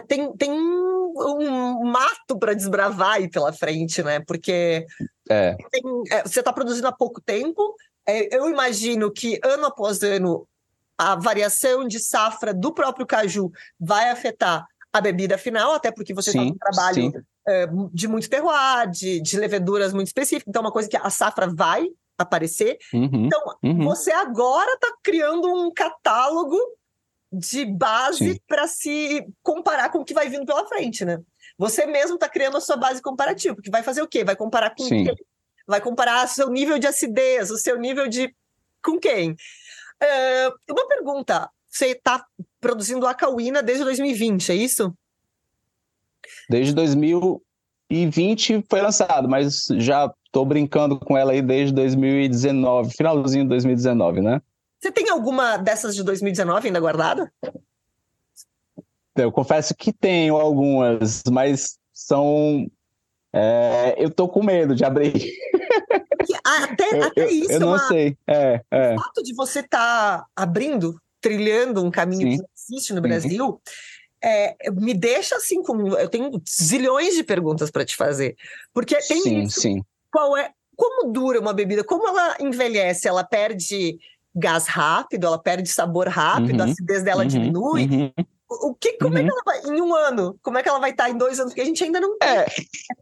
tem, tem um mato para desbravar aí pela frente, né? Porque é. tem, é, você está produzindo há pouco tempo. É, eu imagino que ano após ano a variação de safra do próprio caju vai afetar a bebida final, até porque você faz um trabalho é, de muito terroir, de, de leveduras muito específicas. Então, é uma coisa que a safra vai aparecer. Uhum, então, uhum. você agora está criando um catálogo de base para se comparar com o que vai vindo pela frente, né? Você mesmo está criando a sua base comparativa, porque vai fazer o quê? Vai comparar com Sim. quem? Vai comparar o seu nível de acidez, o seu nível de. com quem? Uh, uma pergunta: você está produzindo a Cauína desde 2020, é isso? Desde 2020 foi lançado, mas já estou brincando com ela aí desde 2019, finalzinho de 2019, né? Você tem alguma dessas de 2019 ainda guardada? Eu confesso que tenho algumas, mas são. É, eu tô com medo de abrir. Até, eu, até isso. Eu não uma... sei. É, é. O fato de você estar tá abrindo, trilhando um caminho Sim. que existe no Brasil. É, me deixa assim com. Eu tenho zilhões de perguntas para te fazer. Porque tem sim, isso. Sim. Qual é. Como dura uma bebida? Como ela envelhece? Ela perde gás rápido, ela perde sabor rápido, uhum, a acidez dela uhum, diminui. Uhum, o que, como é que uhum. ela vai, em um ano, como é que ela vai estar em dois anos? Porque a gente ainda não tem é, é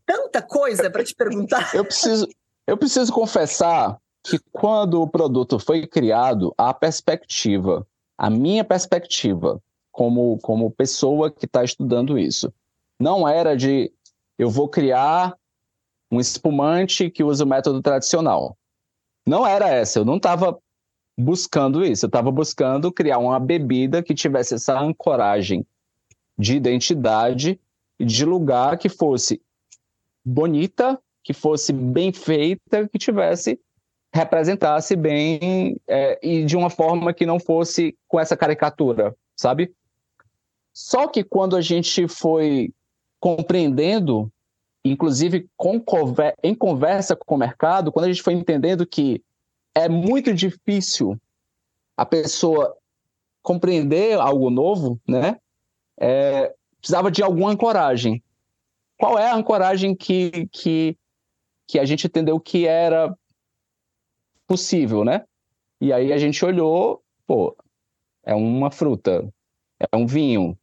tanta coisa para te perguntar. Eu preciso, eu preciso confessar que quando o produto foi criado, a perspectiva, a minha perspectiva, como, como pessoa que está estudando isso, não era de eu vou criar um espumante que usa o método tradicional. Não era essa, eu não estava buscando isso. Eu estava buscando criar uma bebida que tivesse essa ancoragem de identidade, de lugar que fosse bonita, que fosse bem feita, que tivesse representasse bem é, e de uma forma que não fosse com essa caricatura, sabe? Só que quando a gente foi compreendendo, inclusive com, em conversa com o mercado, quando a gente foi entendendo que é muito difícil a pessoa compreender algo novo, né? É, precisava de alguma ancoragem. Qual é a ancoragem que, que, que a gente entendeu que era possível, né? E aí a gente olhou, pô, é uma fruta, é um vinho,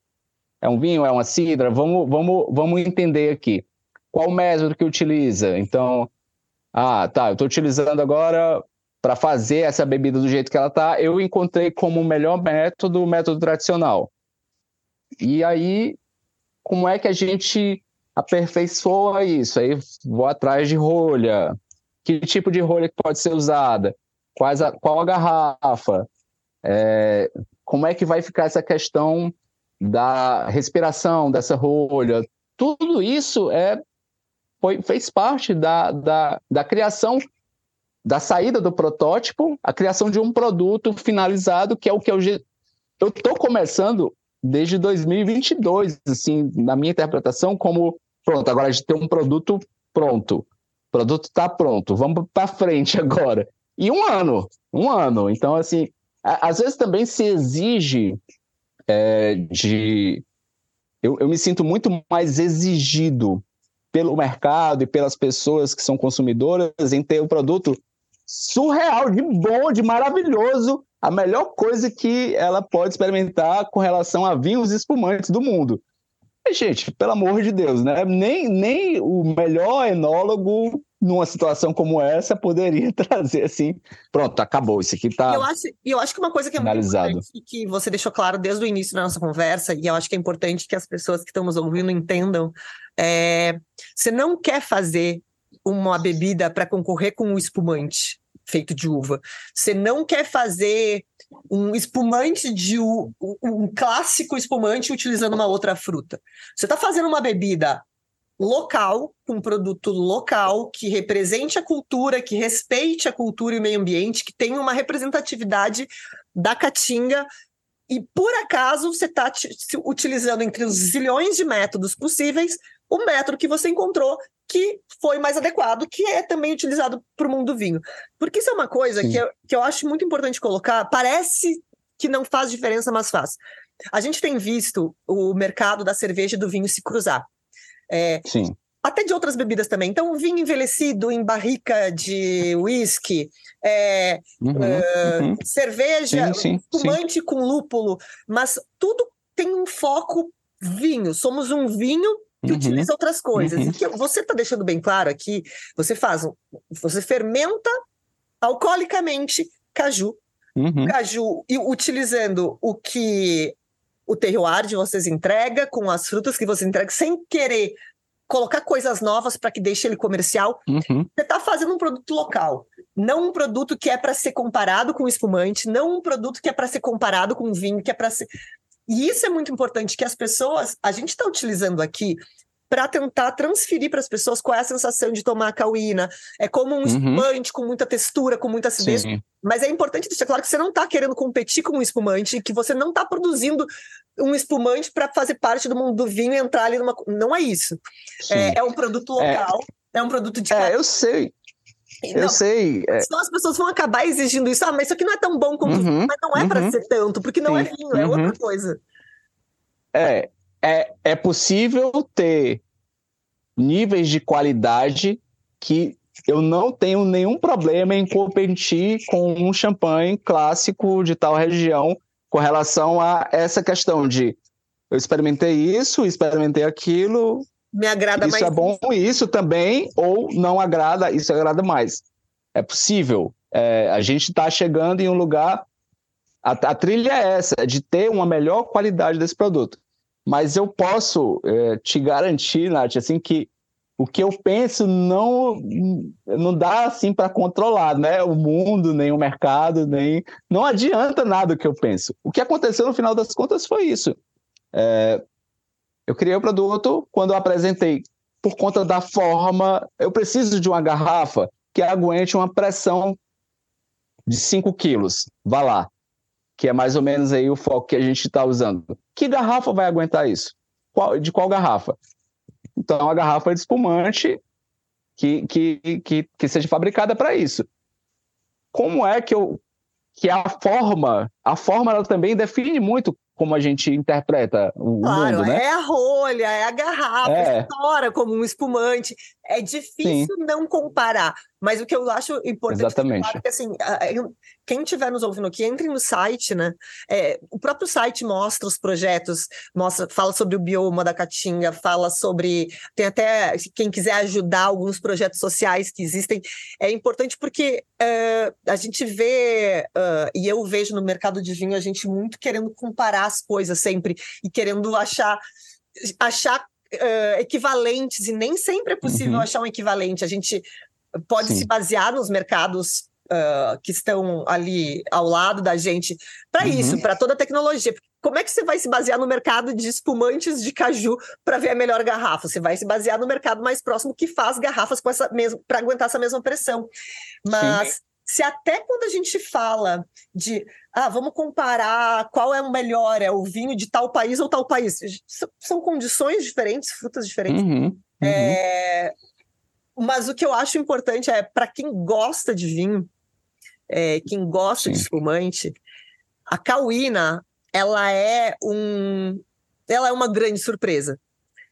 é um vinho, é uma cidra, vamos, vamos, vamos entender aqui. Qual método que utiliza? Então, ah, tá, eu estou utilizando agora para fazer essa bebida do jeito que ela tá, eu encontrei como o melhor método o método tradicional. E aí, como é que a gente aperfeiçoa isso? Aí vou atrás de rolha. Que tipo de rolha que pode ser usada? Quais a, qual a garrafa? É, como é que vai ficar essa questão da respiração dessa rolha? Tudo isso é, foi, fez parte da, da, da criação da saída do protótipo, a criação de um produto finalizado, que é o que eu eu estou começando desde 2022, assim, na minha interpretação, como pronto, agora a gente tem um produto pronto, o produto está pronto, vamos para frente agora. E um ano, um ano. Então, assim, às vezes também se exige é, de. Eu, eu me sinto muito mais exigido pelo mercado e pelas pessoas que são consumidoras em ter o produto surreal, de bom, de maravilhoso, a melhor coisa que ela pode experimentar com relação a vinhos espumantes do mundo. E, gente, pelo amor de Deus, né? Nem, nem o melhor enólogo numa situação como essa poderia trazer assim, pronto, acabou, isso aqui tá. Eu acho, eu acho que uma coisa que é muito importante que você deixou claro desde o início da nossa conversa, e eu acho que é importante que as pessoas que estão nos ouvindo entendam, é, você não quer fazer uma bebida para concorrer com um espumante feito de uva. Você não quer fazer um espumante de um, um clássico espumante utilizando uma outra fruta. Você está fazendo uma bebida local, com um produto local que represente a cultura, que respeite a cultura e o meio ambiente, que tenha uma representatividade da caatinga e por acaso você está utilizando entre os zilhões de métodos possíveis o método que você encontrou que foi mais adequado, que é também utilizado para o mundo do vinho. Porque isso é uma coisa que eu, que eu acho muito importante colocar. Parece que não faz diferença, mas faz. A gente tem visto o mercado da cerveja e do vinho se cruzar. É, Sim. Até de outras bebidas também. Então, vinho envelhecido em barrica de whisky, é, uhum, uh, uhum. cerveja, sim, sim, espumante sim. com lúpulo, mas tudo tem um foco vinho. Somos um vinho que uhum. utiliza outras coisas. Uhum. E que você está deixando bem claro aqui, você faz, você fermenta alcoolicamente caju, uhum. caju e utilizando o que o terroir de vocês entrega com as frutas que você entrega sem querer colocar coisas novas para que deixe ele comercial. Uhum. Você está fazendo um produto local, não um produto que é para ser comparado com espumante, não um produto que é para ser comparado com vinho, que é para ser e isso é muito importante, que as pessoas, a gente está utilizando aqui para tentar transferir para as pessoas qual é a sensação de tomar a cauína. É como um uhum. espumante com muita textura, com muita acidez. Sim. Mas é importante deixar claro que você não está querendo competir com um espumante, que você não está produzindo um espumante para fazer parte do mundo do vinho e entrar ali numa. Não é isso. É, é, um produto é. local, é, é um produto de. É, eu sei. Eu não, sei. É... Senão as pessoas vão acabar exigindo isso. Ah, mas isso aqui não é tão bom como uhum, mas não é uhum, para ser tanto, porque não é sim, é vinho, é uhum. outra coisa. É, é, é possível ter níveis de qualidade que eu não tenho nenhum problema em competir com um champanhe clássico de tal região com relação a essa questão de eu experimentei isso, experimentei aquilo. Me agrada isso mais. Isso é bom, isso também, ou não agrada, isso agrada mais. É possível. É, a gente está chegando em um lugar. A, a, trilha é essa, é de ter uma melhor qualidade desse produto. Mas eu posso é, te garantir, Nath, assim, que o que eu penso não não dá assim para controlar, né? O mundo, nem o mercado, nem não adianta nada o que eu penso. O que aconteceu no final das contas foi isso. É, eu criei o produto quando eu apresentei por conta da forma, eu preciso de uma garrafa que aguente uma pressão de 5 quilos. Vá lá, que é mais ou menos aí o foco que a gente está usando. Que garrafa vai aguentar isso? Qual, de qual garrafa? Então, a garrafa de espumante que, que, que, que seja fabricada para isso. Como é que eu que a forma, a forma ela também define muito como a gente interpreta o claro, mundo, né? É a rolha, é a garrafa, é. estoura como um espumante. É difícil Sim. não comparar. Mas o que eu acho importante Exatamente. é que assim, quem estiver nos ouvindo aqui, entre no site, né? É, o próprio site mostra os projetos, mostra, fala sobre o bioma da Caatinga, fala sobre. Tem até quem quiser ajudar alguns projetos sociais que existem. É importante porque uh, a gente vê, uh, e eu vejo no mercado de vinho, a gente muito querendo comparar as coisas sempre e querendo achar achar uh, equivalentes, e nem sempre é possível uhum. achar um equivalente. A gente pode Sim. se basear nos mercados uh, que estão ali ao lado da gente para uhum. isso, para toda a tecnologia. Como é que você vai se basear no mercado de espumantes de caju para ver a melhor garrafa? Você vai se basear no mercado mais próximo que faz garrafas com essa mesma para aguentar essa mesma pressão. Mas Sim. Se até quando a gente fala de ah, vamos comparar qual é o melhor, é o vinho de tal país ou tal país. São condições diferentes, frutas diferentes. Uhum, uhum. É... Mas o que eu acho importante é, para quem gosta de vinho, é, quem gosta Sim. de espumante, a Cauína, ela é um, ela é uma grande surpresa.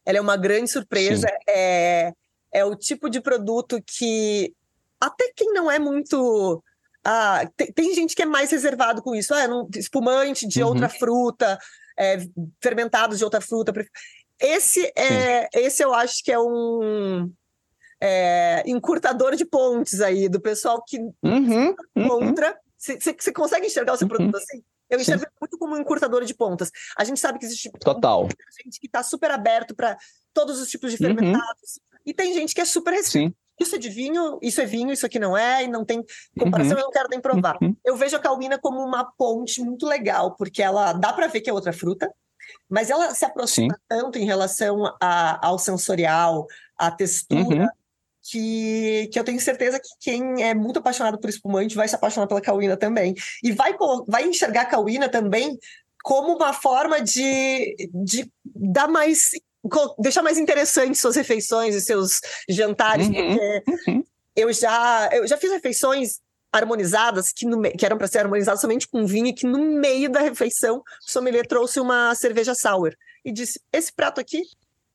Ela é uma grande surpresa. É, é o tipo de produto que até quem não é muito ah, tem, tem, gente que é mais reservado com isso. Ah, não, espumante de uhum. outra fruta, é, fermentados de outra fruta. Esse é, esse eu acho que é um é, encurtador de pontes aí do pessoal que uhum. contra. Você uhum. consegue enxergar o seu produto uhum. assim? Eu enxergo Sim. muito como um encurtador de pontas. A gente sabe que existe Total. gente que está super aberto para todos os tipos de uhum. fermentados. E tem gente que é super restrito isso é de vinho, isso é vinho, isso aqui não é, e não tem comparação, uhum. eu não quero nem provar. Uhum. Eu vejo a calmina como uma ponte muito legal, porque ela dá para ver que é outra fruta, mas ela se aproxima Sim. tanto em relação a, ao sensorial, à textura, uhum. que, que eu tenho certeza que quem é muito apaixonado por espumante vai se apaixonar pela calwina também. E vai, vai enxergar a calwina também como uma forma de, de dar mais deixar mais interessante suas refeições e seus jantares, uhum, porque uhum. eu já eu já fiz refeições harmonizadas que, no, que eram para ser harmonizadas somente com vinho e que no meio da refeição o sommelier trouxe uma cerveja sour e disse esse prato aqui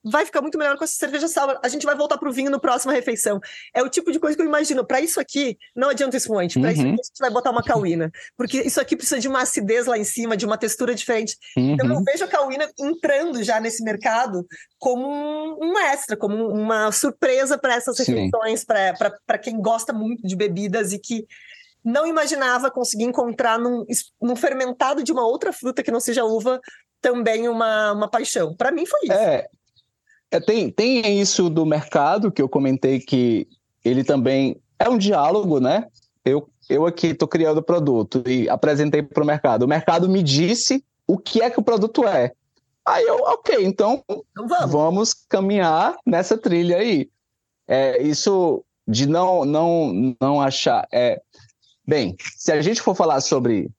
vai ficar muito melhor com essa cerveja sour. A gente vai voltar pro vinho no próxima refeição. É o tipo de coisa que eu imagino. Para isso aqui, não adianta isso muito. Para uhum. isso aqui, a gente vai botar uma cauína. Porque isso aqui precisa de uma acidez lá em cima, de uma textura diferente. Uhum. Então, eu vejo a cauína entrando já nesse mercado como um, um extra, como uma surpresa para essas refeições, para quem gosta muito de bebidas e que não imaginava conseguir encontrar num, num fermentado de uma outra fruta que não seja uva também uma, uma paixão. Para mim foi isso. É, é, tem, tem isso do mercado que eu comentei que ele também é um diálogo, né? Eu, eu aqui estou criando o produto e apresentei para o mercado. O mercado me disse o que é que o produto é. Aí eu, ok, então, então vamos. vamos. caminhar nessa trilha aí. É, isso de não, não, não achar. É, bem, se a gente for falar sobre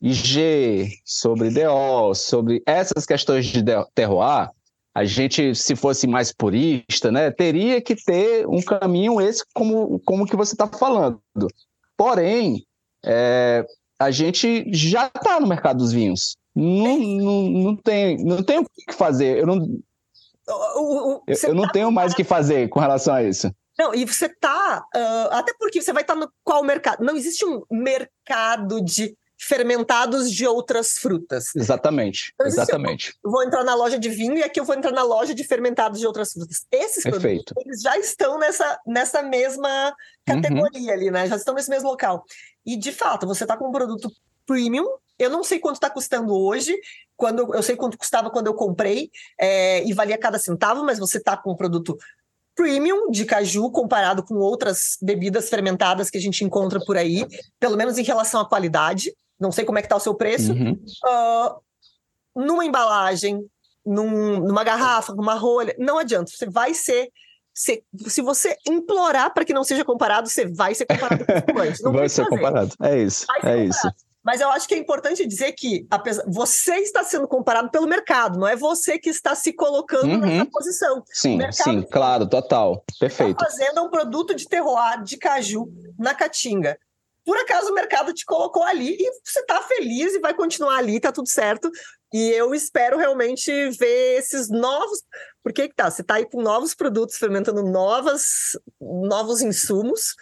IG, sobre DO, sobre essas questões de terroir, a gente, se fosse mais purista, né, teria que ter um caminho esse como, como que você está falando. Porém, é, a gente já está no mercado dos vinhos. Não, não, não, tem, não tem o que fazer. Eu não, eu, eu não tá tenho mais o que fazer com relação a isso. Não, e você tá. Uh, até porque você vai estar tá no qual mercado? Não existe um mercado de fermentados de outras frutas. Exatamente, então, exatamente. Eu vou entrar na loja de vinho e aqui eu vou entrar na loja de fermentados de outras frutas. Esses Perfeito. produtos, eles já estão nessa, nessa mesma categoria uhum. ali, né? Já estão nesse mesmo local. E, de fato, você está com um produto premium, eu não sei quanto está custando hoje, quando eu sei quanto custava quando eu comprei, é, e valia cada centavo, mas você está com um produto premium de caju comparado com outras bebidas fermentadas que a gente encontra por aí, pelo menos em relação à qualidade. Não sei como é que está o seu preço. Uhum. Uh, numa embalagem, num, numa garrafa, numa rolha, não adianta. Você vai ser se, se você implorar para que não seja comparado, você vai ser comparado com os Não vai ser fazer. comparado. É isso. É comparado. isso. Mas eu acho que é importante dizer que apesar, você está sendo comparado pelo mercado, não é você que está se colocando uhum. nessa posição. Sim, sim, claro, total. Perfeito. Está fazendo um produto de terroir de caju na Caatinga. Por acaso o mercado te colocou ali e você está feliz e vai continuar ali, está tudo certo. E eu espero realmente ver esses novos. Por que, que tá? Você está aí com novos produtos, fermentando novas, novos insumos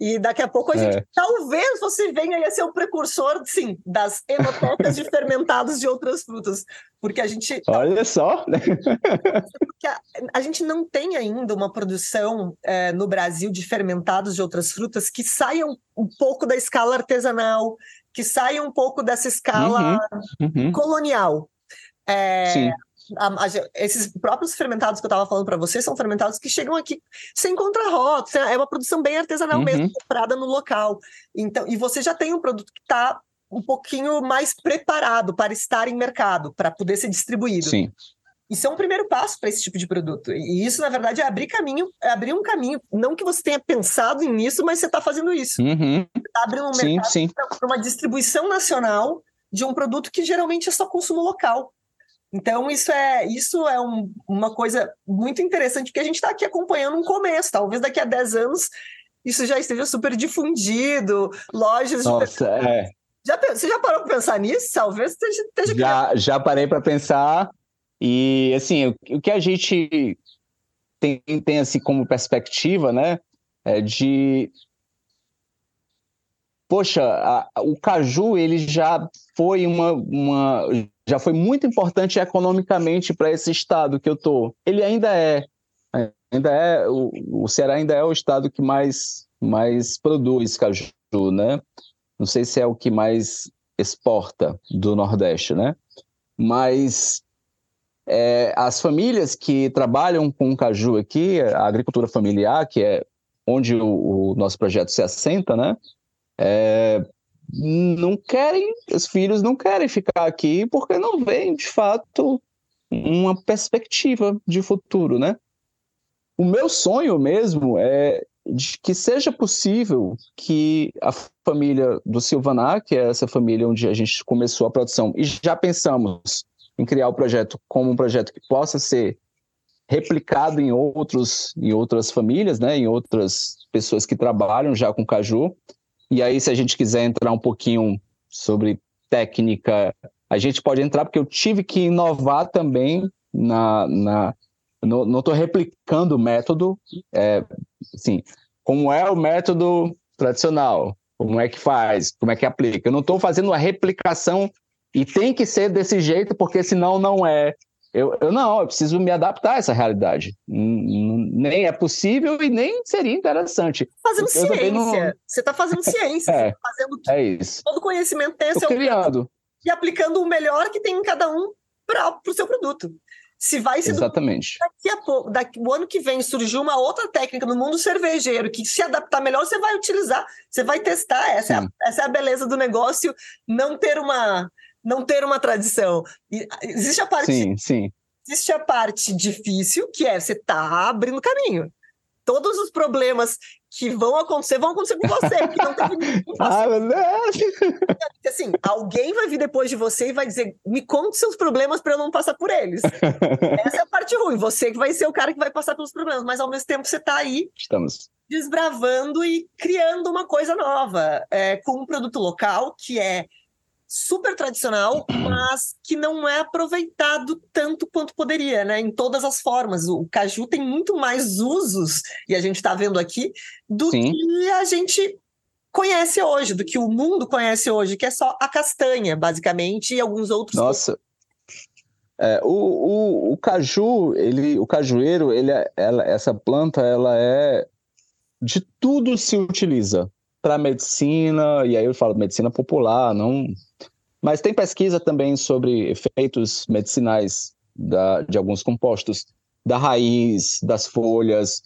e daqui a pouco a gente, é. talvez você venha a ser o precursor, sim, das enotecas de fermentados de outras frutas, porque a gente Olha só, a, a, gente não tem ainda uma produção é, no Brasil de fermentados de outras frutas que saiam um pouco da escala artesanal, que saiam um pouco dessa escala uhum, uhum. colonial. É, sim a, a, esses próprios fermentados que eu estava falando para você são fermentados que chegam aqui sem contrarrotos, é uma produção bem artesanal uhum. mesmo, comprada no local. Então, e você já tem um produto que está um pouquinho mais preparado para estar em mercado, para poder ser distribuído. Sim. Isso é um primeiro passo para esse tipo de produto. E isso, na verdade, é abrir caminho, é abrir um caminho. Não que você tenha pensado nisso, mas você está fazendo isso. Uhum. Você está abrindo um mercado para uma distribuição nacional de um produto que geralmente é só consumo local. Então, isso é, isso é um, uma coisa muito interessante, porque a gente está aqui acompanhando um começo. Talvez daqui a 10 anos isso já esteja super difundido, lojas Nossa, de... é. Já, você já parou para pensar nisso? Talvez esteja. esteja já, já parei para pensar. E, assim, o, o, que a gente tem, tem assim, como perspectiva, né, é de poxa, a, o caju ele já foi uma, uma já foi muito importante economicamente para esse estado que eu tô. Ele ainda é, ainda é o, o Ceará ainda é o estado que mais mais produz caju, né? Não sei se é o que mais exporta do Nordeste, né? Mas é, as famílias que trabalham com caju aqui, a agricultura familiar, que é onde o, o nosso projeto se assenta, né? É, não querem, os filhos não querem ficar aqui porque não veem, de fato, uma perspectiva de futuro, né? O meu sonho mesmo é de que seja possível que a família do Silvanar, que é essa família onde a gente começou a produção, e já pensamos em criar o projeto como um projeto que possa ser replicado em outros em outras famílias, né, em outras pessoas que trabalham já com caju, e aí, se a gente quiser entrar um pouquinho sobre técnica, a gente pode entrar, porque eu tive que inovar também na. na não estou replicando o método, é, assim, como é o método tradicional, como é que faz, como é que aplica. Eu não estou fazendo a replicação e tem que ser desse jeito, porque senão não é. Eu, eu não, eu preciso me adaptar a essa realidade. Nem é possível e nem seria interessante. Fazendo ciência. Não... Você está fazendo ciência. é, tá fazendo é isso. Todo conhecimento tem seu criando. E aplicando o melhor que tem em cada um para o seu produto. Se vai ser Exatamente. Do... daqui a pouco, daqui, o ano que vem surgiu uma outra técnica no mundo cervejeiro que se adaptar melhor, você vai utilizar, você vai testar. Essa, é a, essa é a beleza do negócio, não ter uma não ter uma tradição. E, existe a parte. Sim, sim. Existe a parte difícil, que é você tá abrindo caminho. todos os problemas que vão acontecer, vão acontecer com você, porque não teve ninguém ah, Assim, alguém vai vir depois de você e vai dizer, me conte seus problemas para eu não passar por eles. Essa é a parte ruim, você que vai ser o cara que vai passar pelos problemas, mas ao mesmo tempo você está aí Estamos. desbravando e criando uma coisa nova, é, com um produto local que é super tradicional, mas que não é aproveitado tanto quanto poderia, né? Em todas as formas. O caju tem muito mais usos, e a gente está vendo aqui, do Sim. que a gente conhece hoje, do que o mundo conhece hoje, que é só a castanha, basicamente, e alguns outros. Nossa. É, o, o, o caju, ele, o cajueiro, ele, é, ela, essa planta, ela é de tudo se utiliza para medicina, e aí eu falo medicina popular, não. Mas tem pesquisa também sobre efeitos medicinais da, de alguns compostos, da raiz, das folhas,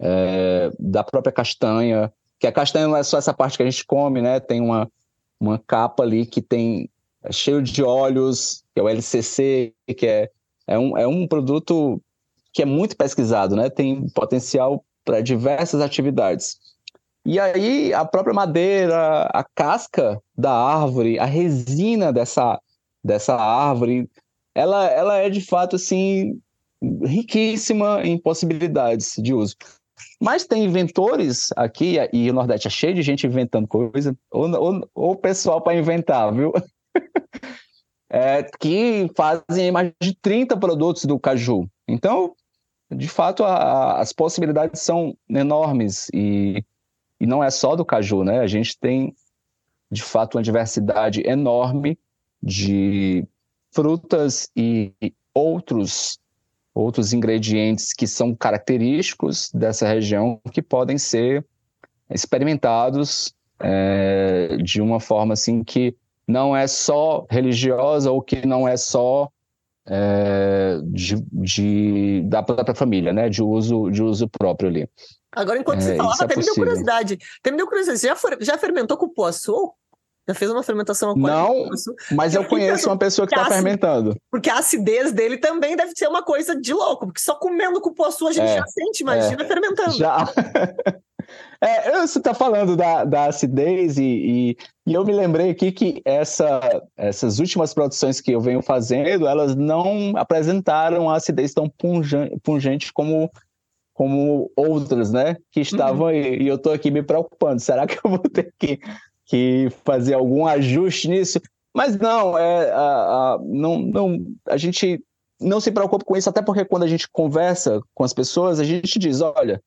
é, da própria castanha, que a castanha não é só essa parte que a gente come, né? Tem uma, uma capa ali que tem é cheio de óleos, que é o LCC, que é, é, um, é um produto que é muito pesquisado, né? Tem potencial para diversas atividades. E aí a própria madeira, a casca da árvore, a resina dessa, dessa árvore, ela, ela é de fato assim riquíssima em possibilidades de uso. Mas tem inventores aqui, e o Nordeste é cheio de gente inventando coisa, ou, ou, ou pessoal para inventar, viu? é, que fazem mais de 30 produtos do caju. Então, de fato, a, as possibilidades são enormes e e não é só do caju, né? A gente tem, de fato, uma diversidade enorme de frutas e outros outros ingredientes que são característicos dessa região que podem ser experimentados é, de uma forma assim que não é só religiosa ou que não é só é, de, de, da própria família, né? De uso, de uso próprio ali. Agora, enquanto é, você falava, é até me deu curiosidade. Até me deu curiosidade. Você já, for, já fermentou com cupuaçu? Já fez uma fermentação Não, mas eu conheço uma pessoa que está fermentando. Porque a acidez dele também deve ser uma coisa de louco, porque só comendo cupuaçu a gente é, já sente, imagina é, fermentando. Já. é, você está falando da, da acidez e, e, e, eu me lembrei aqui que essa, essas últimas produções que eu venho fazendo, elas não apresentaram a acidez tão pungente, como como outras, né, que estavam uhum. aí. E eu estou aqui me preocupando. Será que eu vou ter que, que fazer algum ajuste nisso? Mas não, é, a, a, não, não, a gente não se preocupa com isso, até porque quando a gente conversa com as pessoas, a gente diz, olha,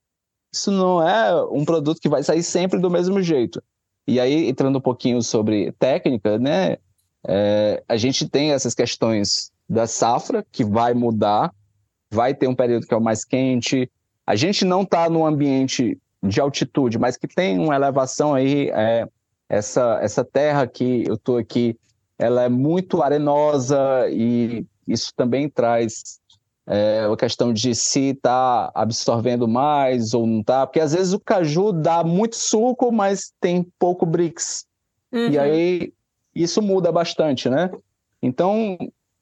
isso não é um produto que vai sair sempre do mesmo jeito. E aí, entrando um pouquinho sobre técnica, né, é, a gente tem essas questões da safra, que vai mudar, vai ter um período que é o mais quente, a gente não está num ambiente de altitude, mas que tem uma elevação aí, é, essa, essa terra que eu estou aqui, ela é muito arenosa e isso também traz é, a questão de se está absorvendo mais ou não está, porque às vezes o caju dá muito suco, mas tem pouco brix. Uhum. E aí isso muda bastante, né? Então,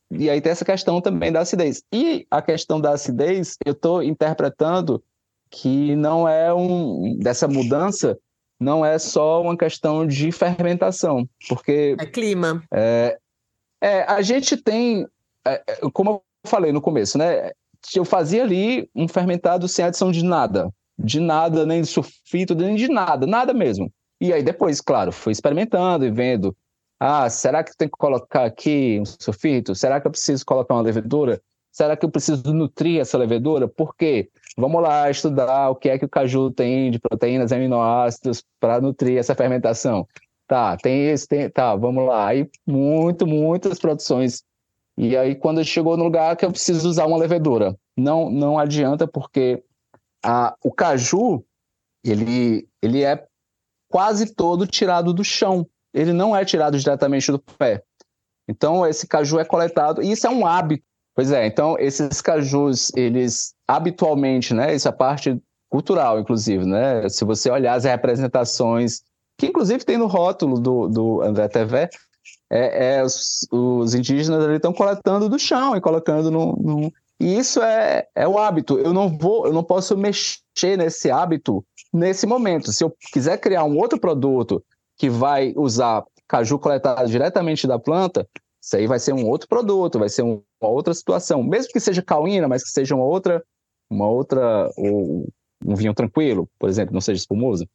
e aí tem essa questão também da acidez. E a questão da acidez, eu estou interpretando que não é um. dessa mudança, não é só uma questão de fermentação, porque. É clima. É, é a gente tem. É, é como eu falei no começo, né? Eu fazia ali um fermentado sem adição de nada. De nada, nem de sulfito, nem de nada, nada mesmo. E aí depois, claro, fui experimentando e vendo ah, será que tem que colocar aqui um sulfito? Será que eu preciso colocar uma levedura? Será que eu preciso nutrir essa levedura? Por quê? Vamos lá estudar o que é que o caju tem de proteínas e aminoácidos para nutrir essa fermentação. Tá, tem isso, tem. Tá, vamos lá. Aí, muito, muitas produções. E aí, quando chegou no lugar que eu preciso usar uma levedura, não, não adianta, porque a, o caju, ele, ele é quase todo tirado do chão ele não é tirado diretamente do pé. Então, esse caju é coletado, e isso é um hábito. Pois é, então, esses cajus, eles habitualmente, né, isso é parte cultural, inclusive, né? Se você olhar as representações, que inclusive tem no rótulo do, do André TV, é, é os, os, indígenas estão coletando do chão e colocando no, no, E isso é, é o hábito. Eu não vou, eu não posso mexer nesse hábito nesse momento. Se eu quiser criar um outro produto que vai usar caju coletado diretamente da planta, isso aí vai ser um outro produto, vai ser uma outra situação. Mesmo que seja cauína, mas que seja uma outra, uma outra, ou um vinho tranquilo, por exemplo, não seja espumoso.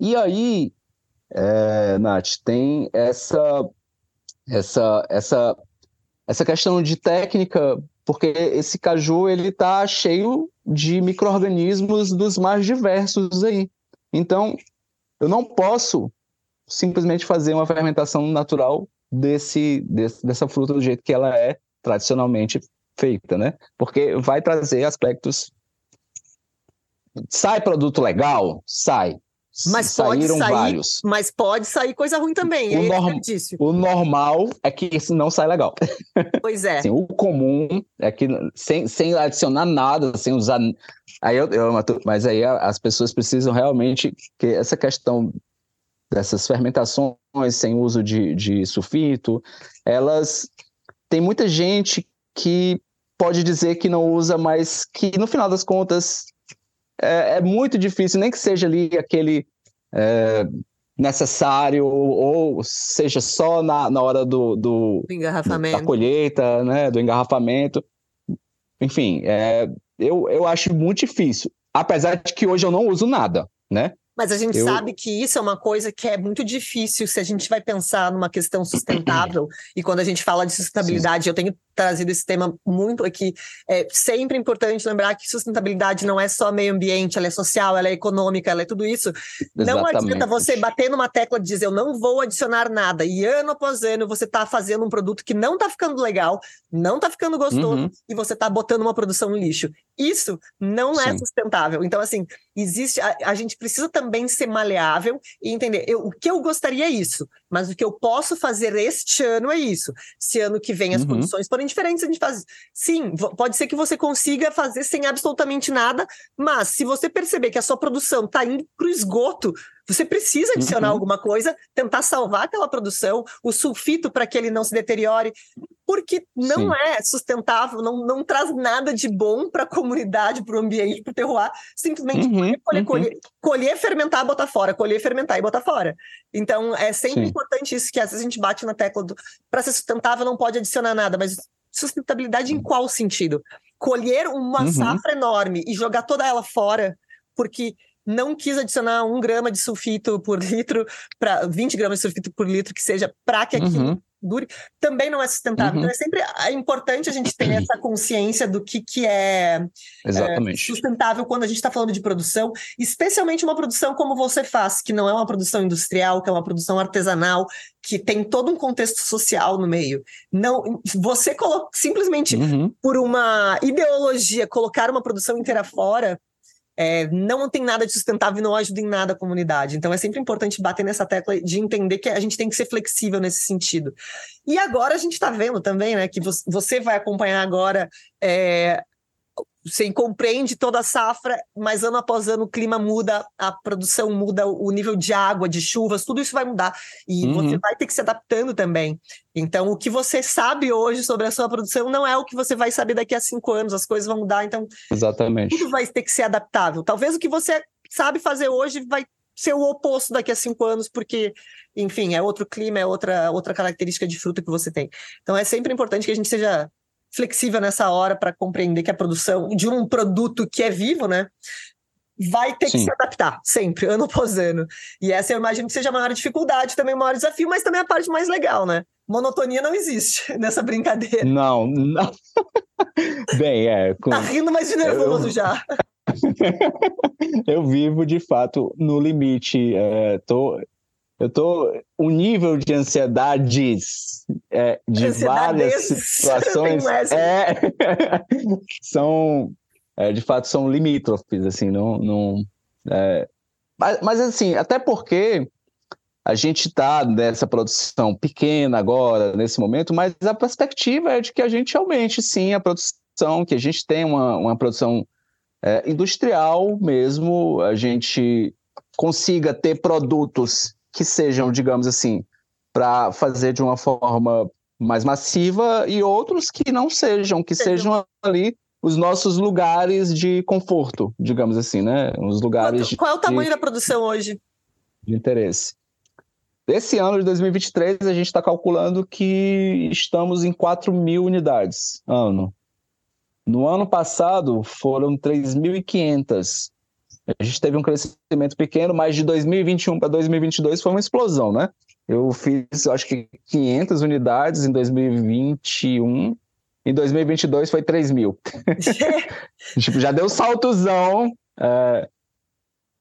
E aí, é, Nath, tem essa, essa, essa, essa questão de técnica, porque esse caju ele está cheio de micro-organismos dos mais diversos aí. Então, eu não posso simplesmente fazer uma fermentação natural desse, desse, dessa fruta do jeito que ela é tradicionalmente feita, né? Porque vai trazer aspectos. Sai produto legal? Sai. Mas Saíram sair, vários. Mas pode sair coisa ruim também. O, é norm, o normal é que isso não sai legal. Pois é. Assim, o comum é que sem, sem adicionar nada, sem usar. Aí eu, eu, mas aí as pessoas precisam realmente que essa questão dessas fermentações sem uso de, de sulfito, elas tem muita gente que pode dizer que não usa, mas que no final das contas é, é muito difícil, nem que seja ali aquele é, necessário ou seja só na, na hora do, do, do engarrafamento. da colheita, né, do engarrafamento. Enfim, é, eu, eu acho muito difícil, apesar de que hoje eu não uso nada, né? Mas a gente eu... sabe que isso é uma coisa que é muito difícil se a gente vai pensar numa questão sustentável. e quando a gente fala de sustentabilidade, Sim. eu tenho trazido esse tema muito aqui. É sempre importante lembrar que sustentabilidade não é só meio ambiente, ela é social, ela é econômica, ela é tudo isso. Exatamente. Não adianta você bater numa tecla de dizer eu não vou adicionar nada e ano após ano você está fazendo um produto que não está ficando legal, não está ficando gostoso uhum. e você está botando uma produção no lixo. Isso não é Sim. é sustentável. Então, assim, existe. A, a, gente precisa também ser maleável e entender. Eu, o que eu gostaria é isso, mas o que eu posso fazer este ano é isso. Se ano que vem as uhum. condições forem diferentes, a gente faz. Sim, pode ser que você consiga fazer sem absolutamente nada, mas se você perceber que a sua produção está indo para o esgoto, você precisa adicionar uhum. alguma coisa, tentar salvar aquela produção, o sulfito para que ele não se deteriore, porque não Sim. é sustentável, não, não traz nada de bom para a comunidade, para o ambiente, para o terroir, simplesmente uhum. colher, uhum. colher, colher, fermentar, botar fora, colher, fermentar e botar fora. Então, é sempre Sim. Importante isso, que às vezes a gente bate na tecla do para ser sustentável não pode adicionar nada, mas sustentabilidade em qual sentido? Colher uma uhum. safra enorme e jogar toda ela fora, porque não quis adicionar um grama de sulfito por litro, para 20 gramas de sulfito por litro, que seja para que aquilo uhum. Dure, também não é sustentável. Uhum. Então é sempre é importante a gente ter essa consciência do que, que é, é sustentável quando a gente está falando de produção, especialmente uma produção como você faz, que não é uma produção industrial, que é uma produção artesanal, que tem todo um contexto social no meio. Não, você colo simplesmente uhum. por uma ideologia colocar uma produção inteira fora é, não tem nada de sustentável e não ajuda em nada a comunidade. Então é sempre importante bater nessa tecla de entender que a gente tem que ser flexível nesse sentido. E agora a gente está vendo também, né, que você vai acompanhar agora é, você compreende toda a safra, mas ano após ano o clima muda, a produção muda, o nível de água, de chuvas, tudo isso vai mudar. E uhum. você vai ter que se adaptando também. Então, o que você sabe hoje sobre a sua produção não é o que você vai saber daqui a cinco anos, as coisas vão mudar, então. Exatamente. Tudo vai ter que ser adaptável. Talvez o que você sabe fazer hoje vai ser o oposto daqui a cinco anos, porque, enfim, é outro clima, é outra, outra característica de fruta que você tem. Então, é sempre importante que a gente seja flexível nessa hora para compreender que a produção de um produto que é vivo, né? Vai ter Sim. que se adaptar sempre, ano após ano. E essa eu imagino que seja a maior dificuldade, também o maior desafio, mas também a parte mais legal, né? Monotonia não existe nessa brincadeira. Não, não. Bem, é. Com... Tá rindo mais de nervoso eu... já. eu vivo de fato no limite. É, tô, eu tô um nível de ansiedades é, de várias situações é, são é, de fato são limítrofes assim não não é, mas, mas, assim até porque a gente está nessa produção pequena agora nesse momento mas a perspectiva é de que a gente aumente sim a produção que a gente tenha uma, uma produção é, industrial mesmo a gente consiga ter produtos que sejam, digamos assim, para fazer de uma forma mais massiva e outros que não sejam, que sejam ali os nossos lugares de conforto, digamos assim, né? Os lugares. Qual, qual é o tamanho de, da produção hoje? De interesse. Esse ano de 2023, a gente está calculando que estamos em 4 mil unidades ano. No ano passado, foram 3.500. A gente teve um crescimento pequeno, mas de 2021 para 2022 foi uma explosão, né? Eu fiz, eu acho que 500 unidades em 2021 em 2022 foi 3 mil. tipo, já deu saltozão é,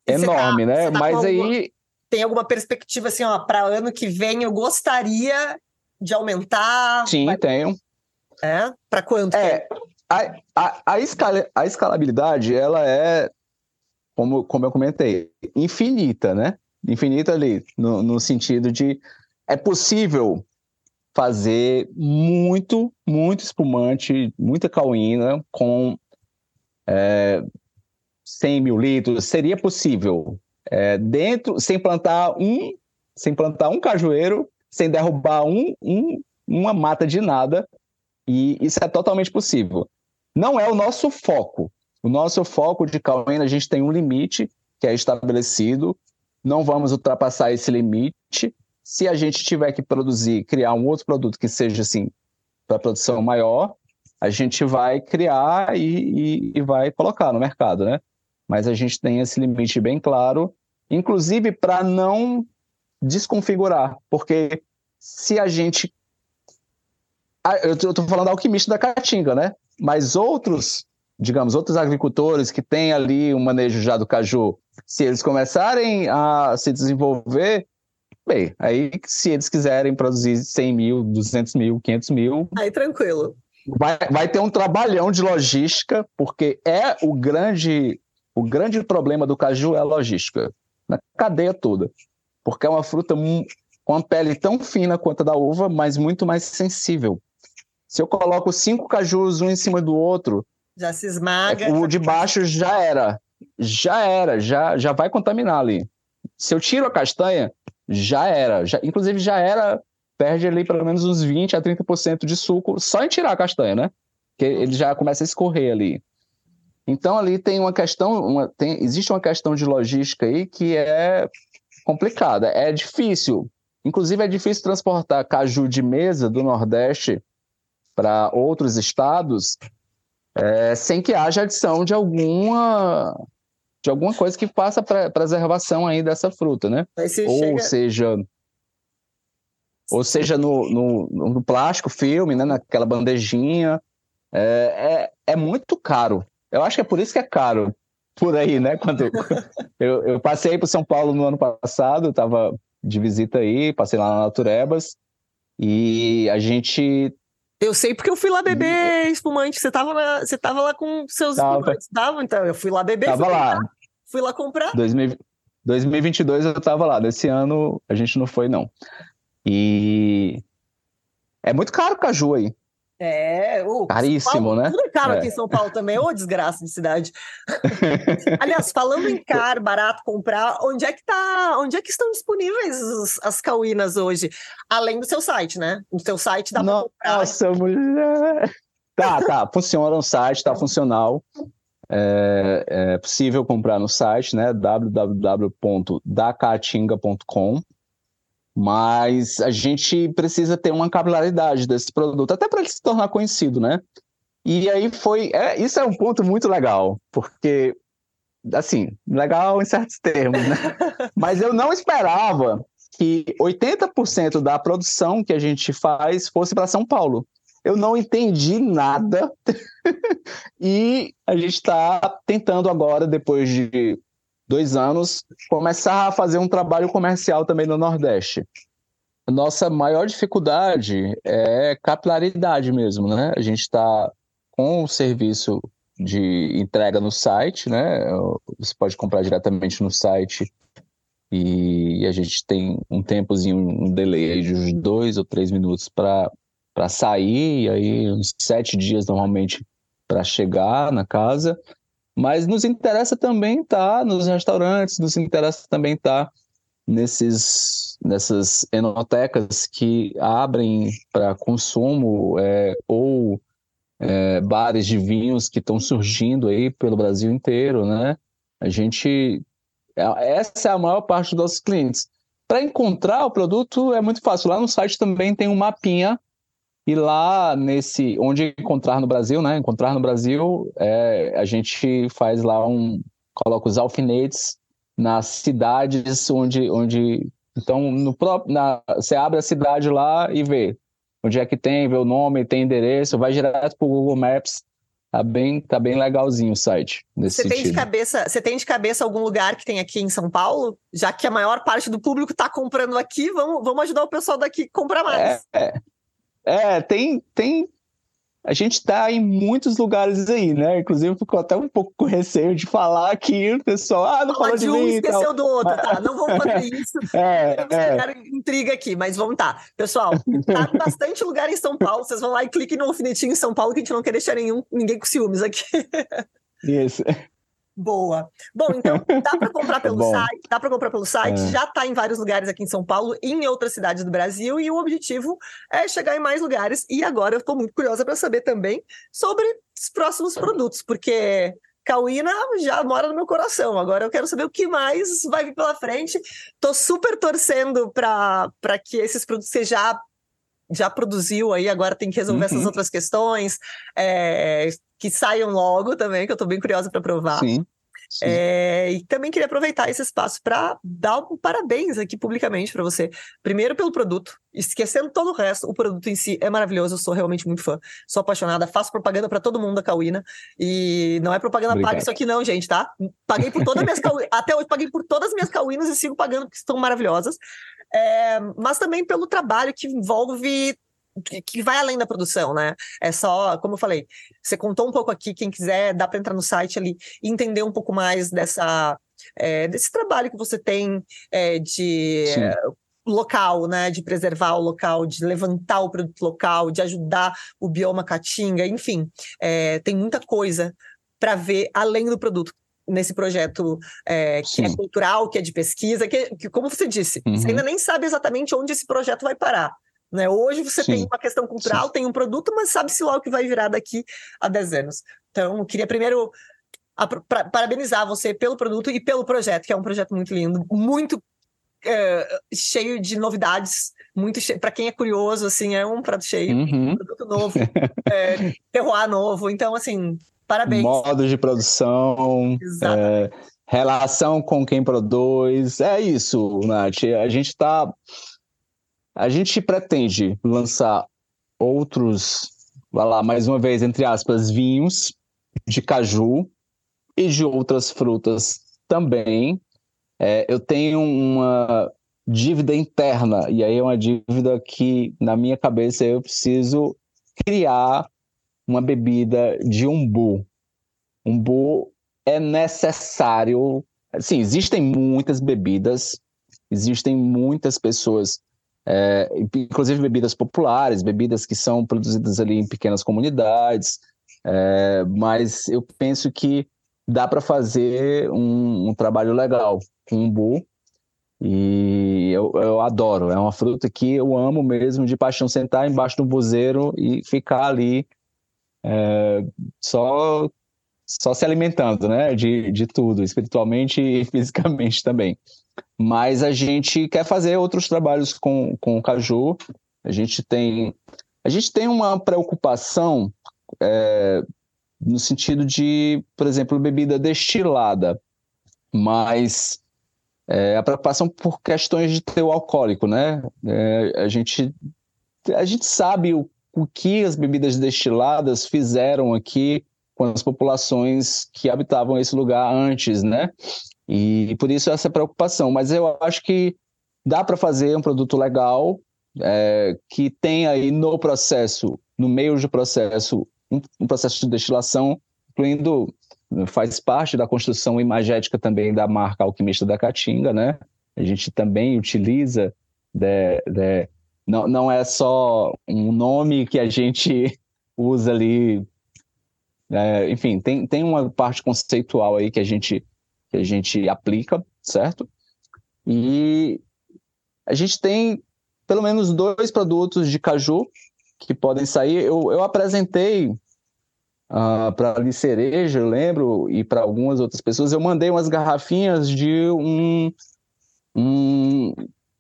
enorme, tá, né? Tá Mas aí. Alguma, tem alguma perspectiva assim, ó, para ano que vem eu gostaria de aumentar? Sim, vai... tenho. É? Para quanto? É, a, a, a, escala, a escalabilidade, ela é, como, como eu comentei, infinita, né? Infinita ali, no, no sentido de é possível fazer muito, muito espumante, muita cauína com é, 100 mil litros. Seria possível é, dentro, sem plantar um, sem plantar um cajueiro, sem derrubar um, um, uma mata de nada. E isso é totalmente possível. Não é o nosso foco. O nosso foco de cauína, a gente tem um limite que é estabelecido. Não vamos ultrapassar esse limite se a gente tiver que produzir, criar um outro produto que seja assim para produção maior, a gente vai criar e, e, e, vai colocar no mercado, né? Mas a gente tem esse limite bem claro, inclusive para não desconfigurar, porque se a gente eu estou falando alquimista da caatinga, né? Mas outros, digamos, outros agricultores que têm ali o um manejo já do caju, se eles começarem a se desenvolver, Bem, aí se eles quiserem produzir 100 mil, 200 mil, 500 mil. Aí tranquilo. Vai, vai ter um trabalhão de logística, porque é o grande, o grande problema do caju é a logística, na cadeia toda. Porque é uma fruta com a pele tão fina quanto a da uva, mas muito mais sensível. Se eu coloco cinco cajus um em cima do outro, já se esmaga. O de baixo já era, já era, já, já vai contaminar ali. Se eu tiro a castanha, já era. Já, inclusive, já era, perde ali pelo menos uns 20% a 30% de suco só em tirar a castanha, né? Que ele já começa a escorrer ali. Então, ali tem uma questão, uma, tem, existe uma questão de logística aí que é complicada, é difícil. Inclusive, é difícil transportar caju de mesa do Nordeste para outros estados é, sem que haja adição de alguma de alguma coisa que faça para preservação aí dessa fruta, né? Ou chega... seja, ou seja no, no, no, plástico, filme, né? naquela bandejinha. É, é, é, muito caro. Eu acho que é por isso que é caro por aí, né? Quando eu, eu passei para São Paulo no ano passado, estava de visita aí, passei lá na Naturebas e a gente eu sei porque eu fui lá beber espumante. Você tava, lá, você tava lá com seus tava. espumantes. Tava, então. Eu fui lá beber. Tava lá. Fui lá comprar. 2022 eu tava lá. Nesse ano a gente não foi, não. E é muito caro o caju aí. É, Caríssimo, Paulo, né? Tudo é caro é. aqui em São Paulo também, ô desgraça de cidade. Aliás, falando em caro, barato comprar, onde é que tá, onde é que estão disponíveis os, as cauínas hoje? Além do seu site, né? No seu site dá Nossa, pra comprar. Nossa, mulher! Tá, tá, funciona o site, tá funcional. É, é possível comprar no site, né? www.dacatinga.com mas a gente precisa ter uma capilaridade desse produto, até para ele se tornar conhecido, né? E aí foi. É, isso é um ponto muito legal, porque, assim, legal em certos termos, né? Mas eu não esperava que 80% da produção que a gente faz fosse para São Paulo. Eu não entendi nada. e a gente está tentando agora, depois de dois anos, começar a fazer um trabalho comercial também no Nordeste. Nossa maior dificuldade é capilaridade mesmo, né? A gente está com o serviço de entrega no site, né? Você pode comprar diretamente no site e a gente tem um tempozinho, um delay de uns dois ou três minutos para sair, e aí uns sete dias normalmente para chegar na casa. Mas nos interessa também estar tá nos restaurantes, nos interessa também estar tá nesses, nessas enotecas que abrem para consumo é, ou é, bares de vinhos que estão surgindo aí pelo Brasil inteiro, né? A gente. É, essa é a maior parte dos nossos clientes. Para encontrar o produto é muito fácil. Lá no site também tem um mapinha e lá nesse onde encontrar no Brasil, né? Encontrar no Brasil, é, a gente faz lá um coloca os alfinetes nas cidades onde onde então no próprio na, você abre a cidade lá e vê onde é que tem, vê o nome, tem endereço, vai direto para o Google Maps. Tá bem, tá bem legalzinho o site. Nesse você tem de cabeça, você tem de cabeça algum lugar que tem aqui em São Paulo? Já que a maior parte do público está comprando aqui, vamos, vamos ajudar o pessoal daqui a comprar mais. É, é, é tem, tem a gente está em muitos lugares aí, né? Inclusive, ficou até um pouco com receio de falar aqui, o pessoal, ah, não falou de, de um, mim, esqueceu tal. do outro, tá? Não vamos fazer isso. é, é. intriga aqui, mas vamos tá. Pessoal, tá bastante lugar em São Paulo, vocês vão lá e cliquem no alfinetinho em São Paulo, que a gente não quer deixar nenhum, ninguém com ciúmes aqui. Isso. Boa. Bom, então dá para comprar pelo Bom. site, dá para comprar pelo site, é. já está em vários lugares aqui em São Paulo e em outras cidades do Brasil, e o objetivo é chegar em mais lugares. E agora eu estou muito curiosa para saber também sobre os próximos produtos, porque Cauína já mora no meu coração. Agora eu quero saber o que mais vai vir pela frente. Estou super torcendo para que esses produtos você já, já produziu aí, agora tem que resolver uhum. essas outras questões. É, que saiam logo também, que eu estou bem curiosa para provar. Sim. Sim. É, e também queria aproveitar esse espaço para dar um parabéns aqui publicamente para você. Primeiro pelo produto, esquecendo todo o resto, o produto em si é maravilhoso, eu sou realmente muito fã, sou apaixonada, faço propaganda para todo mundo da Cauína e não é propaganda Obrigado. paga isso aqui não, gente, tá? Paguei por todas as minhas cauínas, até hoje paguei por todas as minhas cauínas e sigo pagando porque estão maravilhosas. É, mas também pelo trabalho que envolve que, vai além da produção, né? É só, como eu falei, você contou um pouco aqui, quem quiser, dá para entrar no site ali e entender um pouco mais dessa, é, desse trabalho que você tem é, de é, local, né? De preservar o local, de levantar o produto local, de ajudar o bioma caatinga, enfim, é, tem muita coisa para ver além do produto nesse projeto é, que é Sim. é cultural, que é de pesquisa, que, que como você disse, uhum. você ainda nem sabe exatamente onde esse projeto vai parar. Né? Hoje você Sim. tem uma questão cultural, Sim. tem um produto, mas sabe-se lá o que vai virar daqui a 10 anos. Então, eu queria primeiro a, pra, parabenizar você pelo produto e pelo projeto, que é um projeto muito lindo, muito é, cheio de novidades, muito para quem é curioso, assim, é um prato cheio, uhum. um produto novo, é, terroir novo. Então, assim, parabéns. Modos de produção, é, relação com quem produz, é isso, Nath. A gente está a gente pretende lançar outros, vai lá, mais uma vez, entre aspas, vinhos de caju e de outras frutas também. É, eu tenho uma dívida interna, e aí é uma dívida que, na minha cabeça, eu preciso criar uma bebida de umbu. Umbu é necessário. Sim, existem muitas bebidas, existem muitas pessoas é, inclusive bebidas populares, bebidas que são produzidas ali em pequenas comunidades, é, mas eu penso que dá para fazer um, um, trabalho legal com umbu e eu, eu, adoro, é uma fruta que eu amo mesmo de paixão, sentar embaixo do buzeiro e ficar ali é, só só se alimentando, né, de, de tudo, espiritualmente e fisicamente também. Mas a gente quer fazer outros trabalhos com, com o caju. A gente tem, a gente tem uma preocupação é, no sentido de, por exemplo, bebida destilada, mas é, a preocupação por questões de teor alcoólico, né? É, a, gente, a gente sabe o, o que as bebidas destiladas fizeram aqui com as populações que habitavam esse lugar antes, né? E por isso essa preocupação. Mas eu acho que dá para fazer um produto legal é, que tem aí no processo, no meio do processo, um, um, processo de destilação, incluindo faz parte da construção imagética também da marca Alquimista da Caatinga, né? A gente também utiliza de, de, não, não é só um nome que a gente usa ali. É, enfim, tem, tem uma parte conceitual aí que a gente que a gente aplica, certo? E a gente tem pelo menos dois produtos de caju que podem sair. Eu, eu apresentei uh, para ali cereja, eu lembro, e para algumas outras pessoas, eu mandei umas garrafinhas de um, um,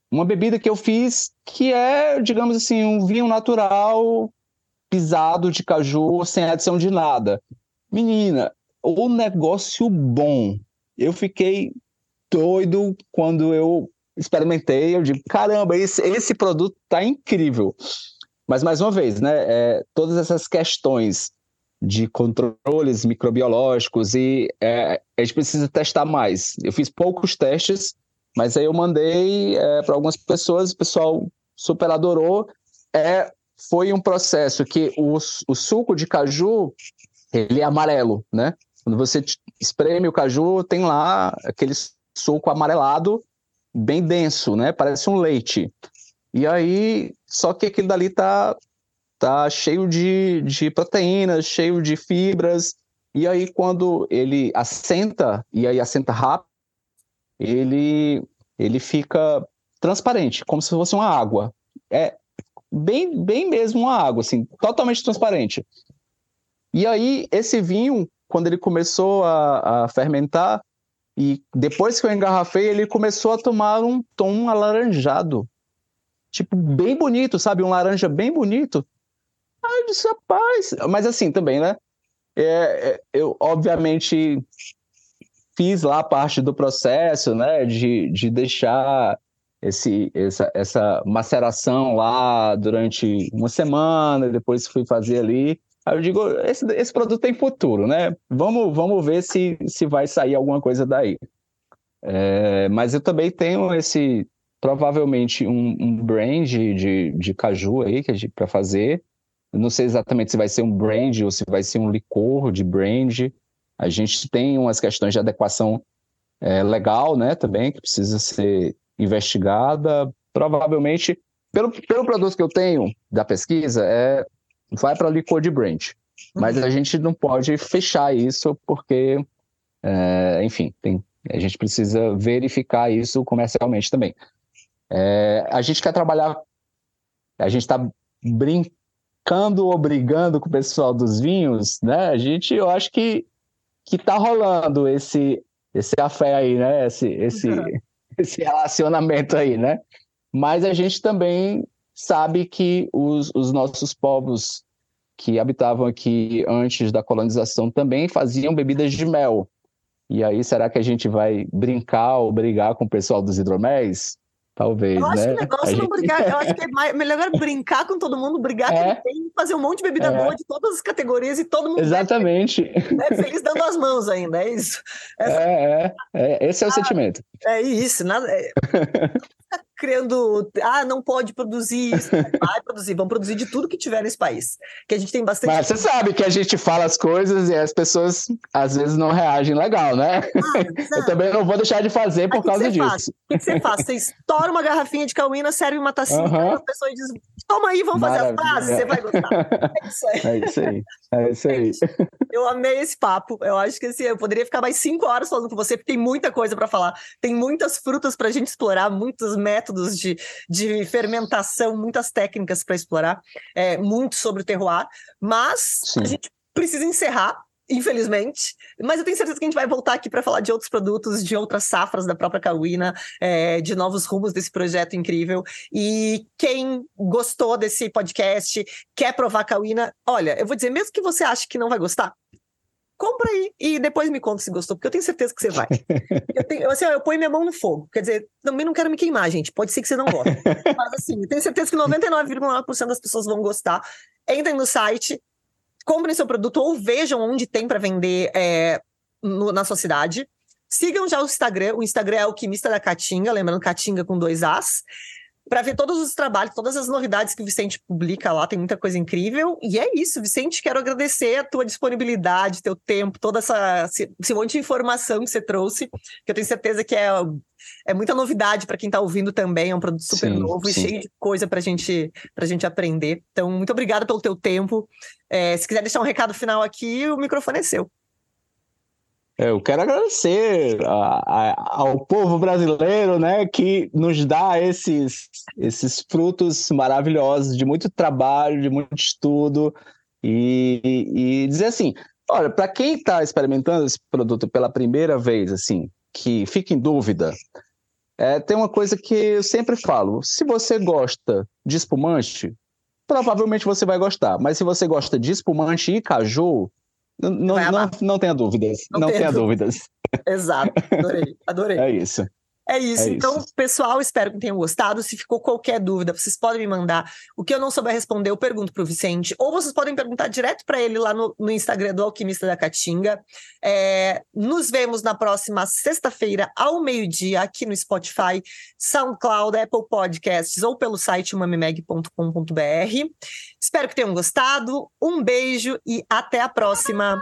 uma bebida que eu fiz que é, digamos assim, um vinho natural pisado de caju sem adição de nada. Menina, o negócio bom. Eu fiquei doido quando eu experimentei. Eu digo, caramba, esse, esse produto tá incrível. Mas, mais uma vez, né, é, todas essas questões de controles microbiológicos e é, a gente precisa testar mais. Eu fiz poucos testes, mas aí eu mandei é, para algumas pessoas, o pessoal super adorou. É, foi um processo que o, o suco de caju ele é amarelo, né? Quando você espreme o caju, tem lá aquele suco amarelado bem denso, né? Parece um leite. E aí, só que aquilo dali tá tá cheio de, de proteínas, cheio de fibras. E aí, quando ele assenta, e aí assenta rápido, ele, ele fica transparente, como se fosse uma água. É bem, bem mesmo uma água, assim, totalmente transparente. E aí, esse vinho, quando ele começou a, a fermentar, e depois que eu engarrafei, ele começou a tomar um tom alaranjado. Tipo, bem bonito, sabe? Um laranja bem bonito. Aí eu disse, rapaz. Mas assim também, né? É, é, eu, obviamente, fiz lá parte do processo, né? De, de deixar esse, essa, essa maceração lá durante uma semana, depois fui fazer ali. Aí eu digo, esse, esse produto tem futuro, né? Vamos, vamos ver se, se vai sair alguma coisa daí. É, mas eu também tenho esse, provavelmente, um, um brand de, de caju aí para fazer. Não sei exatamente se vai ser um brand ou se vai ser um licor de brand. A gente tem umas questões de adequação é, legal, né, também, que precisa ser investigada. Provavelmente, pelo, pelo produto que eu tenho da pesquisa, é, vai para licor de brand. Mas a gente não pode fechar isso porque, é, enfim, tem, a gente precisa verificar isso comercialmente também. É, a gente quer trabalhar, a gente está brincando ou brigando com o pessoal dos vinhos, né? A gente, eu acho que que tá rolando esse esse café aí, né? Esse esse uhum. esse relacionamento aí, né? Mas a gente também sabe que os, os nossos povos que habitavam aqui antes da colonização também faziam bebidas de mel. E aí, será que a gente vai brincar ou brigar com o pessoal dos hidroméis? Talvez, eu acho né? que o negócio gente... não brigar, eu acho que é melhor brincar com todo mundo, brigar é. tem, fazer um monte de bebida é. boa de todas as categorias e todo mundo. Exatamente. Né, feliz dando as mãos ainda, é isso. Essa... É, é, é, esse é o ah, sentimento. É isso, nada. É... criando, ah, não pode produzir isso, vai produzir, vão produzir de tudo que tiver nesse país. Que a gente tem bastante. Mas você sabe que a gente fala as coisas e as pessoas às vezes não reagem legal, né? Ah, Eu também não vou deixar de fazer por causa disso. Faz? O que, você faz? Você estoura uma garrafinha de cauína, serve uma tacinha, uhum. a pessoa diz: toma aí, vamos Maravilha. fazer as frases, você vai gostar. É isso aí. É isso aí. É isso aí. Eu amei esse papo. Eu acho que assim, eu poderia ficar mais cinco horas falando com você, porque tem muita coisa para falar. Tem muitas frutas para a gente explorar, muitos métodos de, de fermentação, muitas técnicas para explorar, é, muito sobre o terroir. Mas Sim. a gente precisa encerrar infelizmente. Mas eu tenho certeza que a gente vai voltar aqui para falar de outros produtos, de outras safras da própria Cauína, é, de novos rumos desse projeto incrível. E quem gostou desse podcast, quer provar Cauína, olha, eu vou dizer, mesmo que você ache que não vai gostar, compra aí e depois me conta se gostou, porque eu tenho certeza que você vai. eu, tenho, assim, eu ponho minha mão no fogo. Quer dizer, também não quero me queimar, gente. Pode ser que você não goste. Mas assim, eu tenho certeza que 99,9% das pessoas vão gostar. Entrem no site, comprem seu produto ou vejam onde tem para vender é, no, na sua cidade. Sigam já o Instagram. O Instagram é o Quimista da Caatinga, lembrando Caatinga com dois As. Para ver todos os trabalhos, todas as novidades que o Vicente publica lá, tem muita coisa incrível. E é isso, Vicente, quero agradecer a tua disponibilidade, teu tempo, toda essa esse monte de informação que você trouxe, que eu tenho certeza que é, é muita novidade para quem está ouvindo também, é um produto super sim, novo sim. e cheio de coisa para gente, a gente aprender. Então, muito obrigada pelo teu tempo. É, se quiser deixar um recado final aqui, o microfone é seu. É, eu quero agradecer a, a, ao povo brasileiro, né, que nos dá esses, esses frutos maravilhosos de muito trabalho, de muito estudo. E, e dizer assim, olha, para quem está experimentando esse produto pela primeira vez, assim, que fica em dúvida, é, tem uma coisa que eu sempre falo: se você gosta de espumante, provavelmente você vai gostar. Mas se você gosta de espumante e caju, não, não, não tenha dúvidas. Não, não tenha dúvidas. dúvidas. Exato, adorei, adorei. É isso. É isso. É então, isso. pessoal, espero que tenham gostado. Se ficou qualquer dúvida, vocês podem me mandar. O que eu não souber responder, eu pergunto para o Vicente. Ou vocês podem perguntar direto para ele lá no, no, Instagram do Alquimista da Caatinga. É, nos vemos na próxima sexta-feira, ao meio-dia, aqui no Spotify, SoundCloud, Apple Podcasts ou pelo site mamimeg.com.br. Espero que tenham gostado. Um beijo e até a próxima.